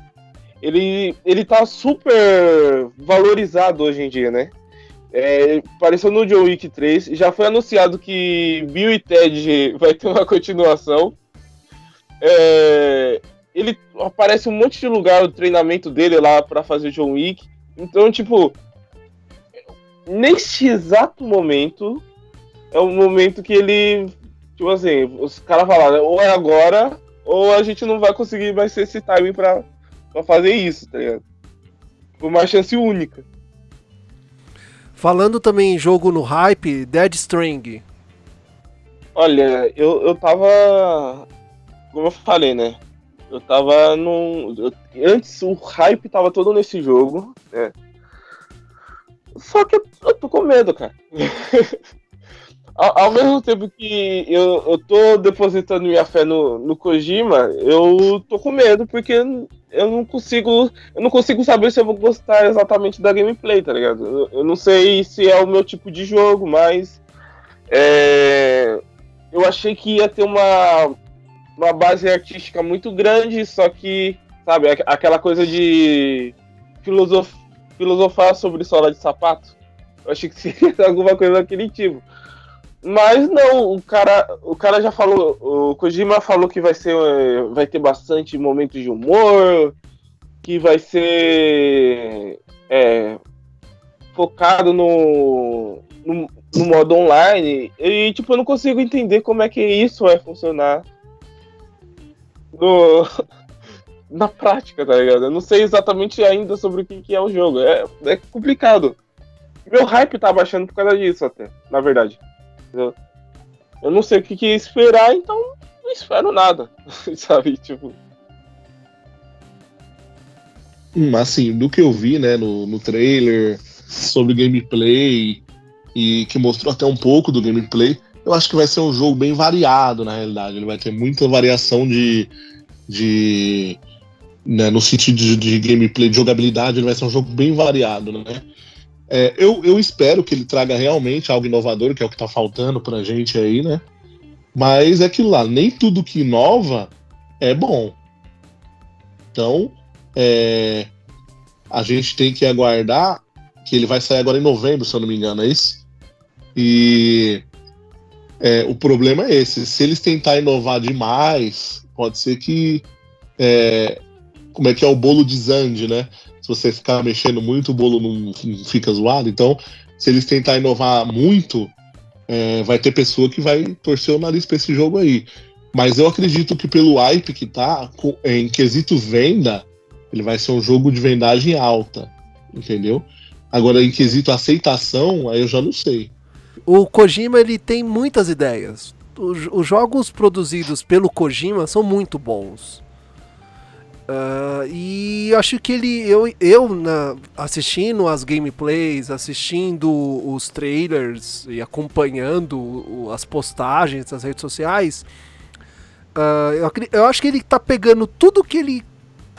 Ele, ele tá super valorizado hoje em dia, né? É, apareceu no John Wick 3. Já foi anunciado que Bill e Ted vai ter uma continuação. É, ele aparece um monte de lugar o treinamento dele lá para fazer John Wick. Então, tipo, neste exato momento é o momento que ele, tipo assim, os caras falaram, ou é agora, ou a gente não vai conseguir mais ter esse timing pra, pra fazer isso, tá ligado? Uma chance única. Falando também em jogo no hype, Dead String. Olha, eu, eu tava. Como eu falei, né? Eu tava num. eu- antes o hype tava todo nesse jogo, né? Só que eu, eu tô com medo, cara. [laughs] ao, ao mesmo tempo que eu, eu tô depositando minha fé no, no Kojima, eu tô com medo porque eu não consigo. Eu não consigo saber se eu vou gostar exatamente da gameplay, tá ligado? Eu, eu não sei se é o meu tipo de jogo, mas. É, eu achei que ia ter uma, uma base artística muito grande, só que, sabe, aqu- aquela coisa de filosof- filosofar sobre sola de sapato. Eu achei que [laughs] seria alguma coisa daquele tipo. Mas não, o cara, o cara já falou, o Kojima falou que vai ser, vai ter bastante momentos de humor, que vai ser é, focado no, no, no modo online. E tipo, eu não consigo entender como é que isso vai funcionar no, [laughs] na prática, tá ligado? Eu não sei exatamente ainda sobre o que, que é o jogo. É, é complicado. Meu hype tá baixando por causa disso até, na verdade. Entendeu? Eu não sei o que, que esperar, então não espero nada. [laughs] Sabe? Tipo. Hum, assim, do que eu vi, né, no, no trailer, sobre gameplay, e que mostrou até um pouco do gameplay, eu acho que vai ser um jogo bem variado, na realidade. Ele vai ter muita variação de. de né, no sentido de, de gameplay, de jogabilidade, ele vai ser um jogo bem variado, né? É, eu, eu espero que ele traga realmente algo inovador, que é o que tá faltando pra gente aí, né? Mas é aquilo lá, nem tudo que inova é bom. Então, é, a gente tem que aguardar que ele vai sair agora em novembro, se eu não me engano, é isso? E é, o problema é esse. Se eles tentarem inovar demais, pode ser que. é, como é que é o bolo de Zand, né? Se você ficar mexendo muito, o bolo não, não fica zoado. Então, se eles tentarem inovar muito, é, vai ter pessoa que vai torcer o nariz pra esse jogo aí. Mas eu acredito que pelo hype que tá, co- em quesito venda, ele vai ser um jogo de vendagem alta, entendeu? Agora, em quesito aceitação, aí eu já não sei. O Kojima ele tem muitas ideias. Os jogos produzidos pelo Kojima são muito bons. Ah, e acho que ele, eu, eu na- assistindo as gameplays, assistindo os trailers e acompanhando as postagens nas redes sociais, ah, eu, eu acho que ele tá pegando tudo que ele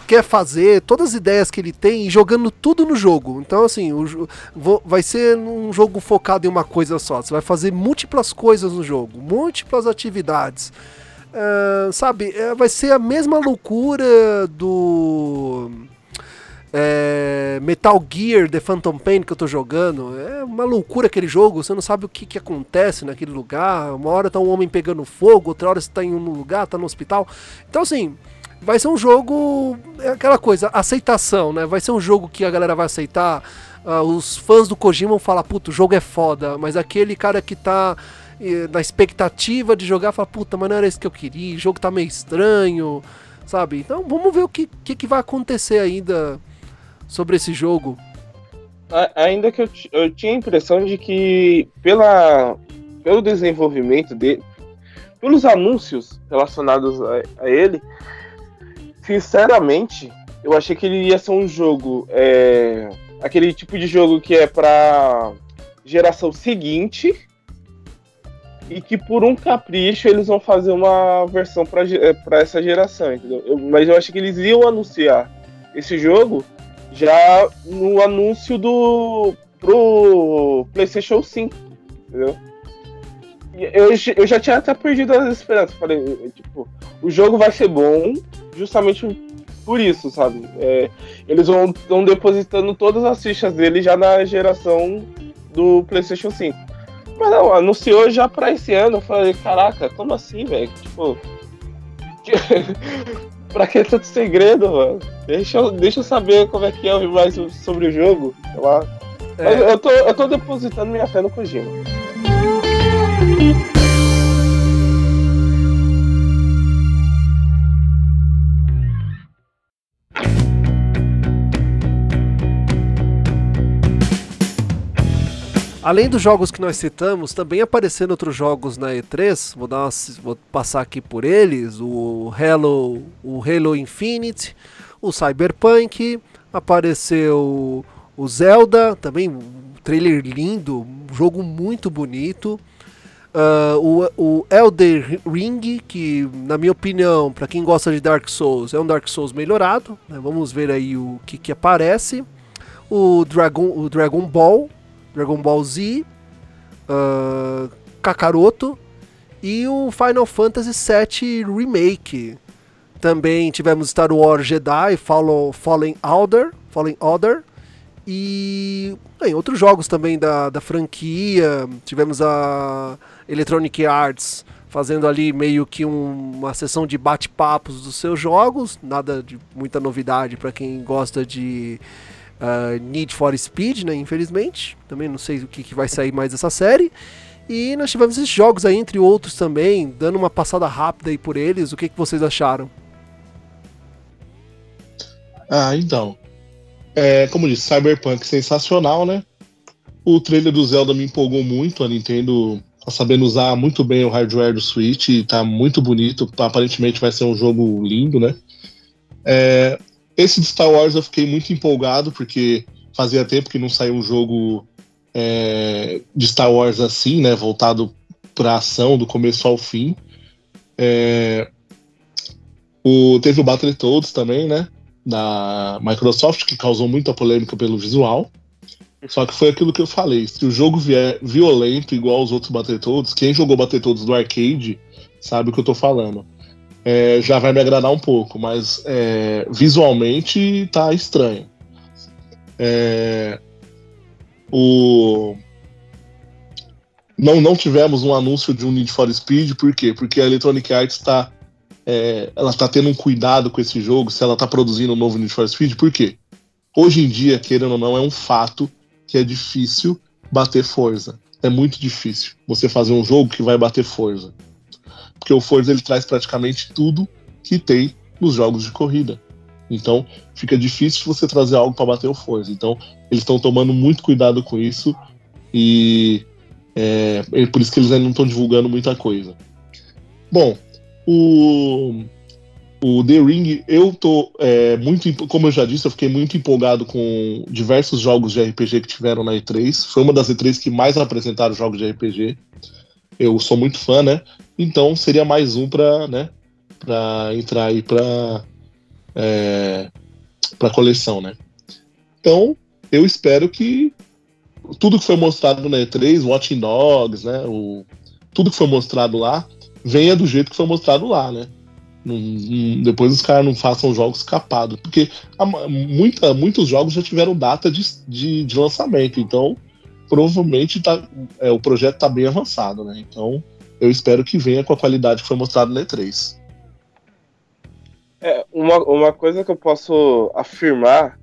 quer fazer, todas as ideias que ele tem e jogando tudo no jogo. Então, assim, o, jo- vo- vai ser um jogo focado em uma coisa só. Você vai fazer múltiplas coisas no jogo, múltiplas atividades. Ah, sabe, é, vai ser a mesma loucura do é, Metal Gear The Phantom Pain que eu tô jogando. É uma loucura aquele jogo, você não sabe o que, que acontece naquele lugar. Uma hora tá um homem pegando fogo, outra hora você tá em um lugar, tá no hospital. Então, assim, vai ser um jogo. É aquela coisa, aceitação, né? Vai ser um jogo que a galera vai aceitar. ah, os fãs do Kojima vão falar, puta, o jogo é foda, mas aquele cara que tá na expectativa de jogar fala, puta, mas não era isso que eu queria, o jogo tá meio estranho, sabe? Então vamos ver o que, que, que vai acontecer ainda sobre esse jogo. Ainda que eu, eu tinha a impressão de que pela, pelo desenvolvimento dele, pelos anúncios relacionados a, a ele, sinceramente, eu achei que ele ia ser um jogo, é, aquele tipo de jogo que é pra geração seguinte e que por um capricho eles vão fazer uma versão é, pra essa geração, entendeu? Eu- mas eu achei que eles iam anunciar esse jogo já no anúncio do pro PlayStation 5, entendeu? Eu, eu já tinha até perdido as esperanças. Falei, eh, tipo, o jogo vai ser bom justamente por isso, sabe? É, eles vão, vão depositando todas as fichas dele já na geração do PlayStation 5. Mas não, anunciou já pra esse ano. Eu falei, caraca, como assim, velho? Tipo. [laughs] pra que tanto segredo, mano? Deixa eu, deixa eu saber como é que é mais sobre o jogo, sei lá. Mas É, eu, tô, eu tô depositando minha fé no Kojima. Além dos jogos que nós citamos, também apareceram outros jogos na E3. Vou, dar uma, vou passar aqui por eles: o Halo, o Halo Infinite, o Cyberpunk, apareceu o Zelda, também um trailer lindo, um jogo muito bonito. Uh, o, o Elder Ring, que na minha opinião, para quem gosta de Dark Souls, é um Dark Souls melhorado. Né? Vamos ver aí o que, que aparece. O Dragon, o Dragon Ball, Dragon Ball Z, uh, Kakaroto e o Final Fantasy VII Remake. Também tivemos Star Wars Jedi Follow, Fallen Order, Fallen Order e bem, outros jogos também da, da franquia. Tivemos a Electronic Arts fazendo ali meio que um, uma sessão de bate-papos dos seus jogos, nada de muita novidade para quem gosta de uh, Need for Speed, né? Infelizmente, também não sei o que, que vai sair mais dessa série. E nós tivemos esses jogos aí, entre outros também, dando uma passada rápida aí por eles. O que, que vocês acharam? Ah, então. É, como disse, Cyberpunk sensacional, né? O trailer do Zelda me empolgou muito. A Nintendo tá sabendo usar muito bem o hardware do Switch, tá muito bonito. Aparentemente vai ser um jogo lindo, né? É, esse de Star Wars eu fiquei muito empolgado, porque fazia tempo que não saiu um jogo é, de Star Wars assim, né? Voltado pra ação, do começo ao fim. É, o, teve o Battletoads também, né? Da Microsoft, que causou muita polêmica pelo visual. Só que foi aquilo que eu falei. Se o jogo vier violento igual os outros Battletoads, quem jogou Battletoads do arcade sabe o que eu tô falando. É, já vai me agradar um pouco, mas é, visualmente tá estranho. É, o... não, não tivemos um anúncio de um Need for Speed, por quê? Porque a Electronic Arts está é, ela está tendo um cuidado com esse jogo, se ela está produzindo um novo Need for Speed, por quê? Hoje em dia, querendo ou não, é um fato que é difícil bater Forza. É muito difícil você fazer um jogo que vai bater Forza. Porque o Forza ele traz praticamente tudo que tem nos jogos de corrida. Então, fica difícil você trazer algo para bater o Forza. Então, eles estão tomando muito cuidado com isso e é, é por isso que eles ainda não estão divulgando muita coisa. Bom, o o The Ring, eu tô é, muito, como eu já disse, eu fiquei muito empolgado com diversos jogos de RPG que tiveram na E3. Foi uma das E3 que mais apresentaram jogos de RPG. Eu sou muito fã, né? Então seria mais um para, né, entrar aí para é, para coleção, né? Então eu espero que tudo que foi mostrado na E3, Watching Dogs, né, o, tudo que foi mostrado lá venha do jeito que foi mostrado lá, né? Não, não, depois os caras não façam jogos capados. Porque a, muita, muitos jogos já tiveram data de, de, de lançamento. Então, provavelmente tá, é, o projeto está bem avançado. Né? Então, eu espero que venha com a qualidade que foi mostrado no E3. É, uma, uma coisa que eu posso afirmar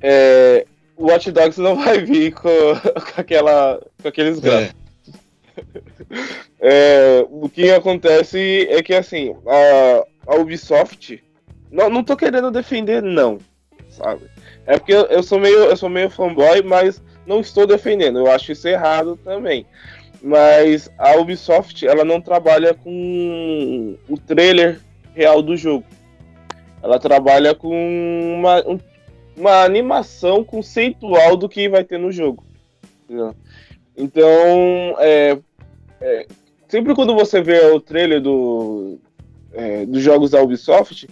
é o Watch Dogs não vai vir com, com, aquela, com aqueles gráficos. É. É, o que acontece é que, assim, a, a Ubisoft. Não, não tô querendo defender, não, sabe? É porque eu, eu, sou meio, eu sou meio fanboy, mas não estou defendendo. Eu acho isso errado também. Mas a Ubisoft, ela não trabalha com o trailer real do jogo. Ela trabalha com uma, uma animação conceitual do que vai ter no jogo. Então, é, é, sempre quando você vê o trailer do, é, dos jogos da Ubisoft,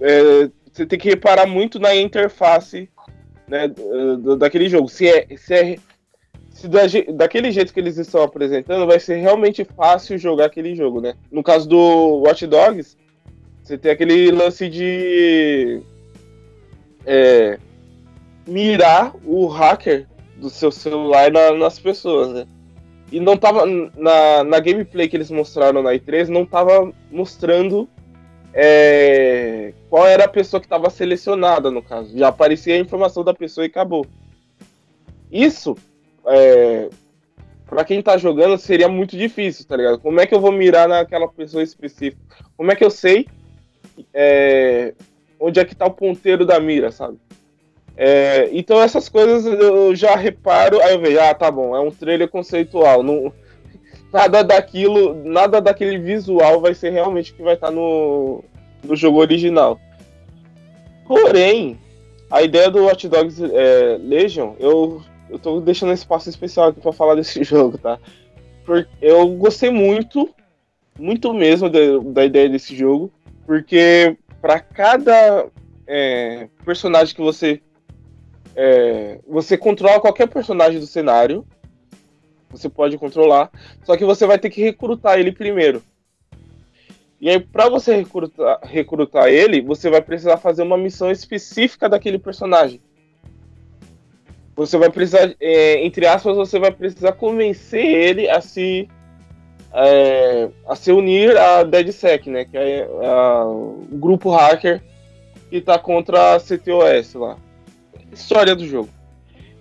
é, você tem que reparar muito na interface né, daquele jogo. Se é, se é se da, daquele jeito que eles estão apresentando, vai ser realmente fácil jogar aquele jogo, né? No caso do Watch Dogs, você tem aquele lance de é, mirar o hacker do seu celular na, nas pessoas, né? E não tava. Na, na gameplay que eles mostraram na E3, não tava mostrando é, qual era a pessoa que estava selecionada, no caso. Já aparecia a informação da pessoa e acabou. Isso, é, para quem tá jogando, seria muito difícil, tá ligado? Como é que eu vou mirar naquela pessoa específica? Como é que eu sei é, onde é que tá o ponteiro da mira, sabe? É, então essas coisas eu já reparo, aí eu vejo, ah, tá bom, é um trailer conceitual. Não, nada daquilo, nada daquele visual vai ser realmente o que vai estar no, no jogo original. Porém, a ideia do Watch Dogs é, Legion, eu, eu tô deixando um espaço especial aqui para falar desse [laughs] jogo, tá? Porque eu gostei muito, muito mesmo de, da ideia desse jogo, porque para cada é, personagem que você é, você controla qualquer personagem do cenário, você pode controlar, só que você vai ter que recrutar ele primeiro. E aí, para você recrutar, recrutar ele, você vai precisar fazer uma missão específica daquele personagem. Você vai precisar, é, entre aspas, você vai precisar convencer ele a se é, a se unir a DeadSec, né? Que é a, o grupo hacker que tá contra a CTOS lá. História do jogo.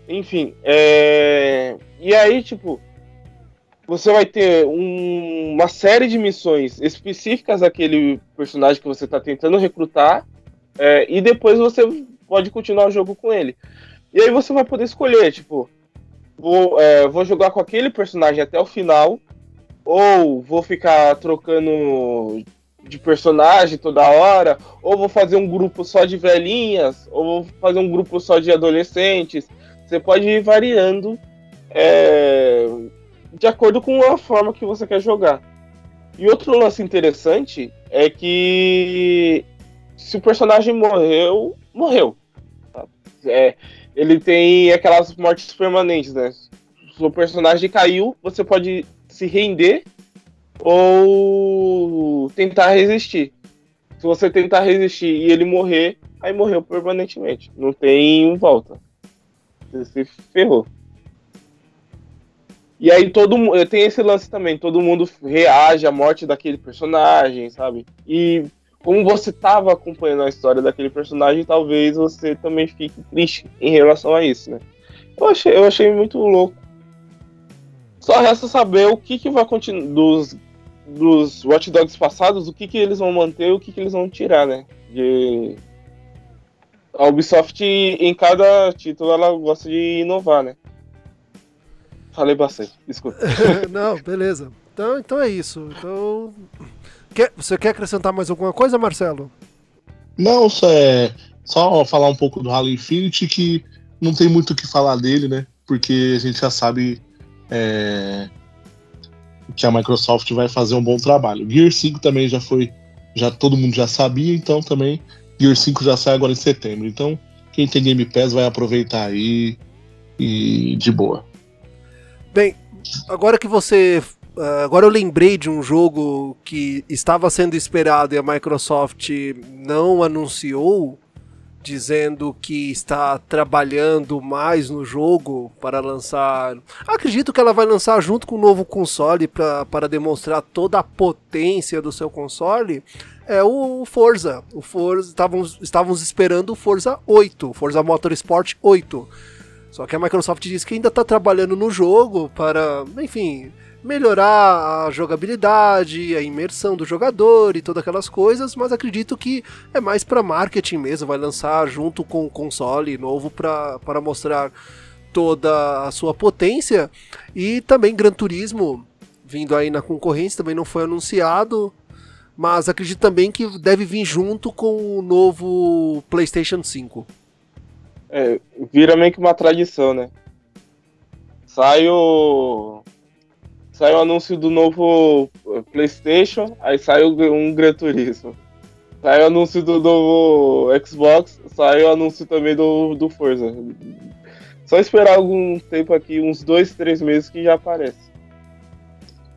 Enfim, é... e aí, tipo, você vai ter um, uma série de missões específicas daquele personagem que você está tentando recrutar, é, e depois você pode continuar o jogo com ele. E aí você vai poder escolher, tipo, vou, é, vou jogar com aquele personagem até o final, ou vou ficar trocando de personagem toda hora, ou vou fazer um grupo só de velhinhas, ou vou fazer um grupo só de adolescentes. Você pode ir variando é, de acordo com a forma que você quer jogar. E outro lance interessante é que se o personagem morreu, morreu. É, ele tem aquelas mortes permanentes, né? Se o personagem caiu, você pode se render ou tentar resistir. Se você tentar resistir e ele morrer, aí morreu permanentemente. Não tem volta. Você se ferrou. E aí todo mundo. Tem esse lance também, todo mundo reage à morte daquele personagem, sabe? E como você estava acompanhando a história daquele personagem, talvez você também fique triste em relação a isso, né? Eu achei, eu achei muito louco. Só resta saber o que, que vai continuar dos, dos Watch Dogs passados, o que, que eles vão manter o que, que eles vão tirar, né? De... A Ubisoft, em cada título, ela gosta de inovar, né? Falei bastante, desculpa. [laughs] Não, beleza. Então, então é isso. Então. Quer, você quer acrescentar mais alguma coisa, Marcelo? Não, só é. Só falar um pouco do Halo Infinite, que não tem muito o que falar dele, né? Porque a gente já sabe é, que a Microsoft vai fazer um bom trabalho. Gear 5 também já foi. Já todo mundo já sabia, então também Gear 5 já sai agora em setembro. Então, quem tem Game Pass vai aproveitar aí e de boa. Bem, agora que você. Uh, agora eu lembrei de um jogo que estava sendo esperado e a Microsoft não anunciou, dizendo que está trabalhando mais no jogo para lançar. Acredito que ela vai lançar junto com o novo console pra, para demonstrar toda a potência do seu console. É o Forza. O Forza estávamos, estávamos esperando o Forza 8, Forza Motorsport 8 só que a Microsoft diz que ainda está trabalhando no jogo para, enfim, melhorar a jogabilidade, a imersão do jogador e todas aquelas coisas, mas acredito que é mais para marketing mesmo, vai lançar junto com o console novo para mostrar toda a sua potência e também Gran Turismo vindo aí na concorrência também não foi anunciado, mas acredito também que deve vir junto com o novo PlayStation 5. É, vira meio que uma tradição, né? Sai o. Sai o anúncio do novo PlayStation, aí sai um Gran Turismo. Sai o anúncio do novo Xbox, sai o anúncio também do, do Forza. Só esperar algum tempo aqui, uns dois, três meses que já aparece.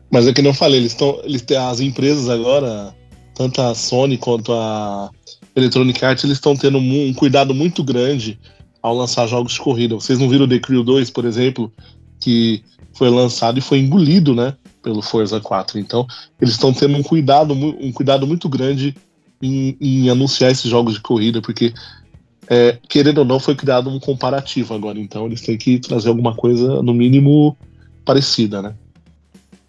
Mas é que não falei, eles estão. Eles têm as empresas agora, tanto a Sony quanto a Electronic Arts, eles estão tendo um cuidado muito grande ao lançar jogos de corrida. Vocês não viram The Crew 2, por exemplo, que foi lançado e foi engolido, né, pelo Forza 4. Então, eles estão tendo um cuidado, um cuidado muito grande em, em anunciar esses jogos de corrida, porque é, querendo ou não, foi criado um comparativo agora. Então, eles têm que trazer alguma coisa, no mínimo, parecida, né?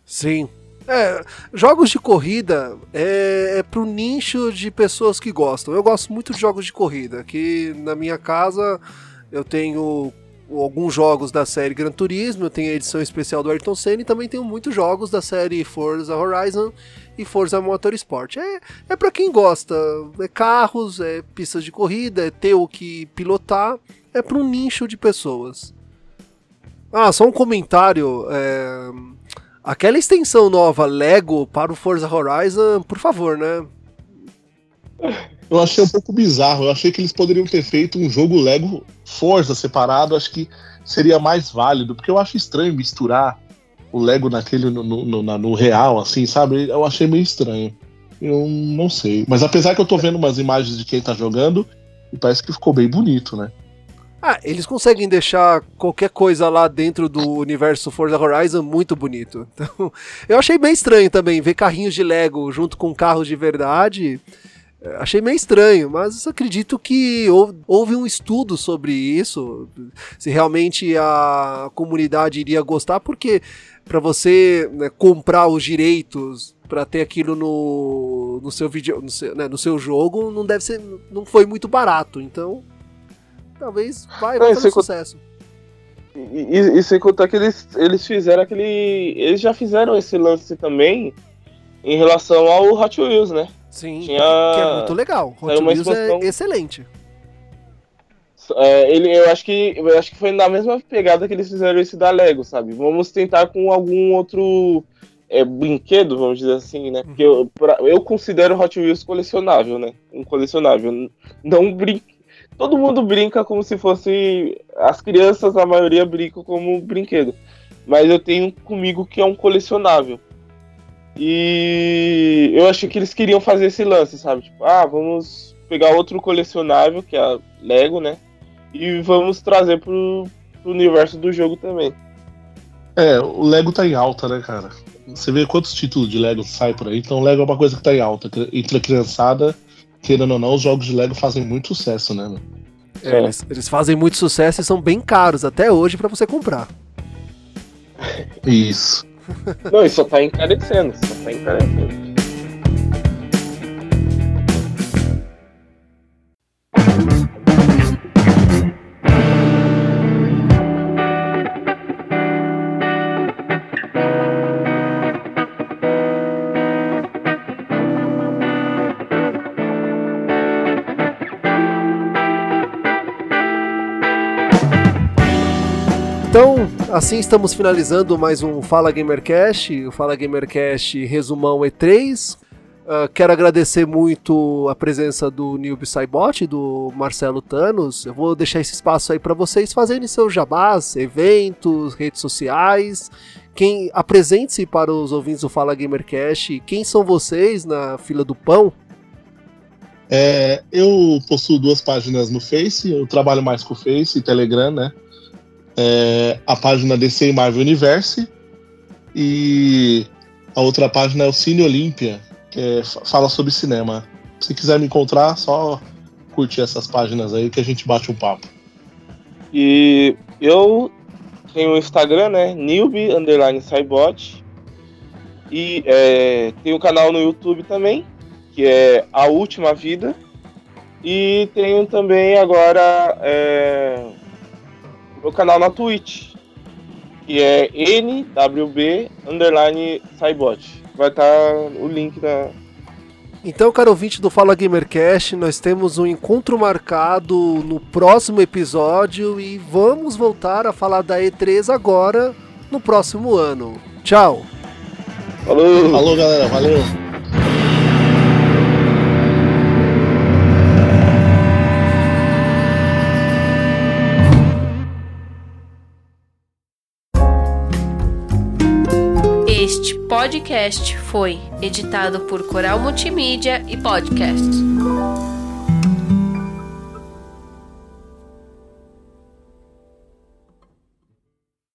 Sim, é, jogos de corrida é, é pro nicho de pessoas que gostam. Eu gosto muito de jogos de corrida, que na minha casa eu tenho alguns jogos da série Gran Turismo, eu tenho a edição especial do Ayrton Senna e também tenho muitos jogos da série Forza Horizon e Forza Motorsport. É, é para quem gosta, é carros, é pistas de corrida, é ter o que pilotar, é para um nicho de pessoas. Ah, só um comentário. É... Aquela extensão nova Lego para o Forza Horizon, por favor, né? Eu achei um pouco bizarro. Eu achei que eles poderiam ter feito um jogo Lego Forza separado. Acho que seria mais válido, porque eu acho estranho misturar o Lego naquele no, no, no, no real, assim, sabe? Eu achei meio estranho. Eu não sei. Mas apesar que eu tô vendo umas imagens de quem tá jogando, parece que ficou bem bonito, né? Ah, eles conseguem deixar qualquer coisa lá dentro do universo Forza Horizon muito bonito. [laughs] Então, eu achei bem estranho também ver carrinhos de Lego junto com carros de verdade. É, achei meio estranho, mas acredito que houve um estudo sobre isso, se realmente a comunidade iria gostar, porque para você né, comprar os direitos para ter aquilo no, no seu vídeo, no seu, né, no seu jogo, não deve ser, não foi muito barato. Então talvez vai, vai fazer sucesso. E, e, e, sem contar que eles, eles fizeram aquele. Eles já fizeram esse lance também em relação ao Hot Wheels, né? Sim, Tinha... que é muito legal. Hot Wheels é expansão... é excelente. É, ele, eu acho que eu acho que foi na mesma pegada que eles fizeram esse da Lego, sabe? Vamos tentar com algum outro é, brinquedo, vamos dizer assim, né? Porque eu, pra, eu considero Hot Wheels colecionável, né? Um colecionável. Não brin todo mundo brinca como se fosse. As crianças, a maioria, brincam como brinquedo. Mas eu tenho comigo que é um colecionável. E eu achei que eles queriam fazer esse lance, sabe? Tipo, ah, vamos pegar outro colecionável, que é a Lego, né? E vamos trazer pro, pro universo do jogo também. É, o Lego tá em alta, né, cara? Você vê quantos títulos de Lego sai por aí, então o Lego é uma coisa que tá em alta. Entre a criançada querendo ou não, os jogos de Lego fazem muito sucesso, né? É, eles, eles, fazem muito sucesso e são bem caros até hoje para você comprar. Isso. não, isso só tá encarecendo, só tá encarecendo. Assim estamos finalizando mais um Fala Gamercast, o Fala Gamercast resumão E3. Uh, ah, quero agradecer muito a presença do Nilby Saibot, do Marcelo Thanos. Eu vou deixar esse espaço aí para vocês fazerem seus jabás, eventos, redes sociais. Quem apresente-se para os ouvintes do Fala Gamercast. Quem são vocês na fila do pão? É, eu possuo duas páginas no Face. Eu trabalho mais com o Face e Telegram, né? É, a página DC Marvel Universe e a outra página é o Cine Olímpia, que é, fala sobre cinema. Se quiser me encontrar, só curtir essas páginas aí que a gente bate um papo. E eu tenho o Instagram, né? Newbie underline Cybot. E é, um canal no YouTube também, que é A Última Vida. E tenho também agora é, meu canal na Twitch, que é NWB underline Cybot. Vai estar tá o link da. Então, caro ouvinte do Fala Gamercast, nós temos um encontro marcado no próximo episódio e vamos voltar a falar da E3 agora no próximo ano. Tchau! Falou! Falou, galera, valeu! Podcast foi editado por Coral Multimídia e Podcast.